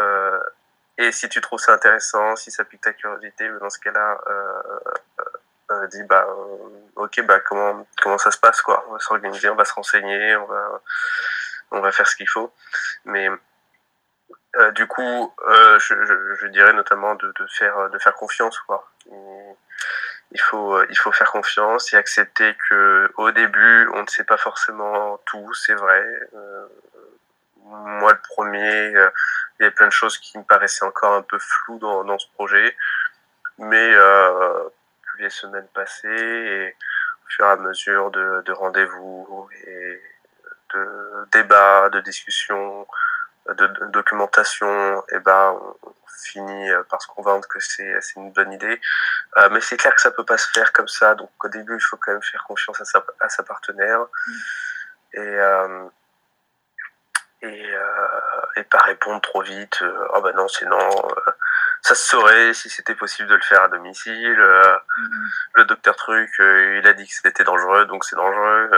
et si tu trouves ça intéressant, si ça pique ta curiosité, dans ce cas-là, euh, dit bah ok bah comment comment ça se passe quoi? On va s'organiser on va se renseigner on va on va faire ce qu'il faut mais euh, du coup, euh, je, je, dirais notamment de, de, faire de faire confiance quoi. Il faut il faut faire confiance et accepter que au début on ne sait pas forcément tout, c'est vrai. Euh, moi le premier, il y avait plein de choses qui me paraissaient encore un peu floues dans, dans ce projet, mais euh, les semaines passées et au fur et à mesure de, de rendez-vous et de débats, de discussions, de, documentation, et eh ben on, finit euh, par se convaincre que c'est une bonne idée. Euh, mais c'est clair que ça peut pas se faire comme ça. Donc au début, il faut quand même faire confiance à sa, à sa partenaire mm. et euh, et, euh, et pas répondre trop vite. Euh, oh ben non, c'est non. Euh, ça se saurait si c'était possible de le faire à domicile. Mm. Le docteur Truc, il a dit que c'était dangereux, donc c'est dangereux.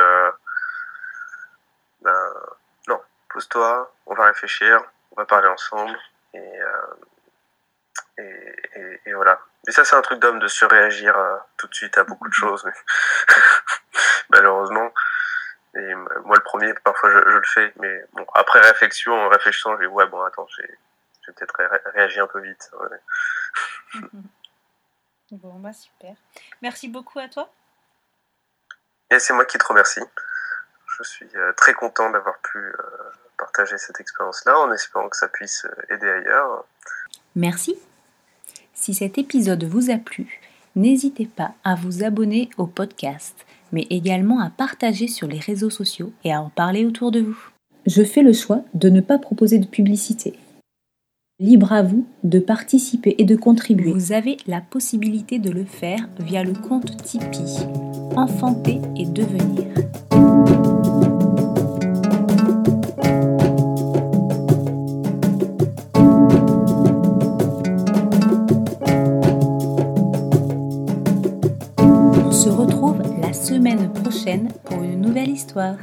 ben pose-toi, on va réfléchir, on va parler ensemble, et, euh, et, voilà. Mais ça, c'est un truc d'homme de surréagir euh, tout de suite à beaucoup de choses, mais (laughs) malheureusement. Et moi, le premier, parfois, je, le fais, mais bon, après réflexion, en réfléchissant, je dis, ouais, bon, attends, j'ai peut-être réagi un peu vite. (laughs) Bon, bah super. Merci beaucoup à toi. Et c'est moi qui te remercie. Je suis euh, très content d'avoir pu partager cette expérience-là en espérant que ça puisse euh, aider ailleurs. Merci. Si cet épisode vous a plu, n'hésitez pas à vous abonner au podcast, mais également à partager sur les réseaux sociaux et à en parler autour de vous. Je fais le choix de ne pas proposer de publicité. Libre à vous de participer et de contribuer. Vous avez la possibilité de le faire via le compte Tipeee. Enfanter et devenir. Pour une nouvelle histoire.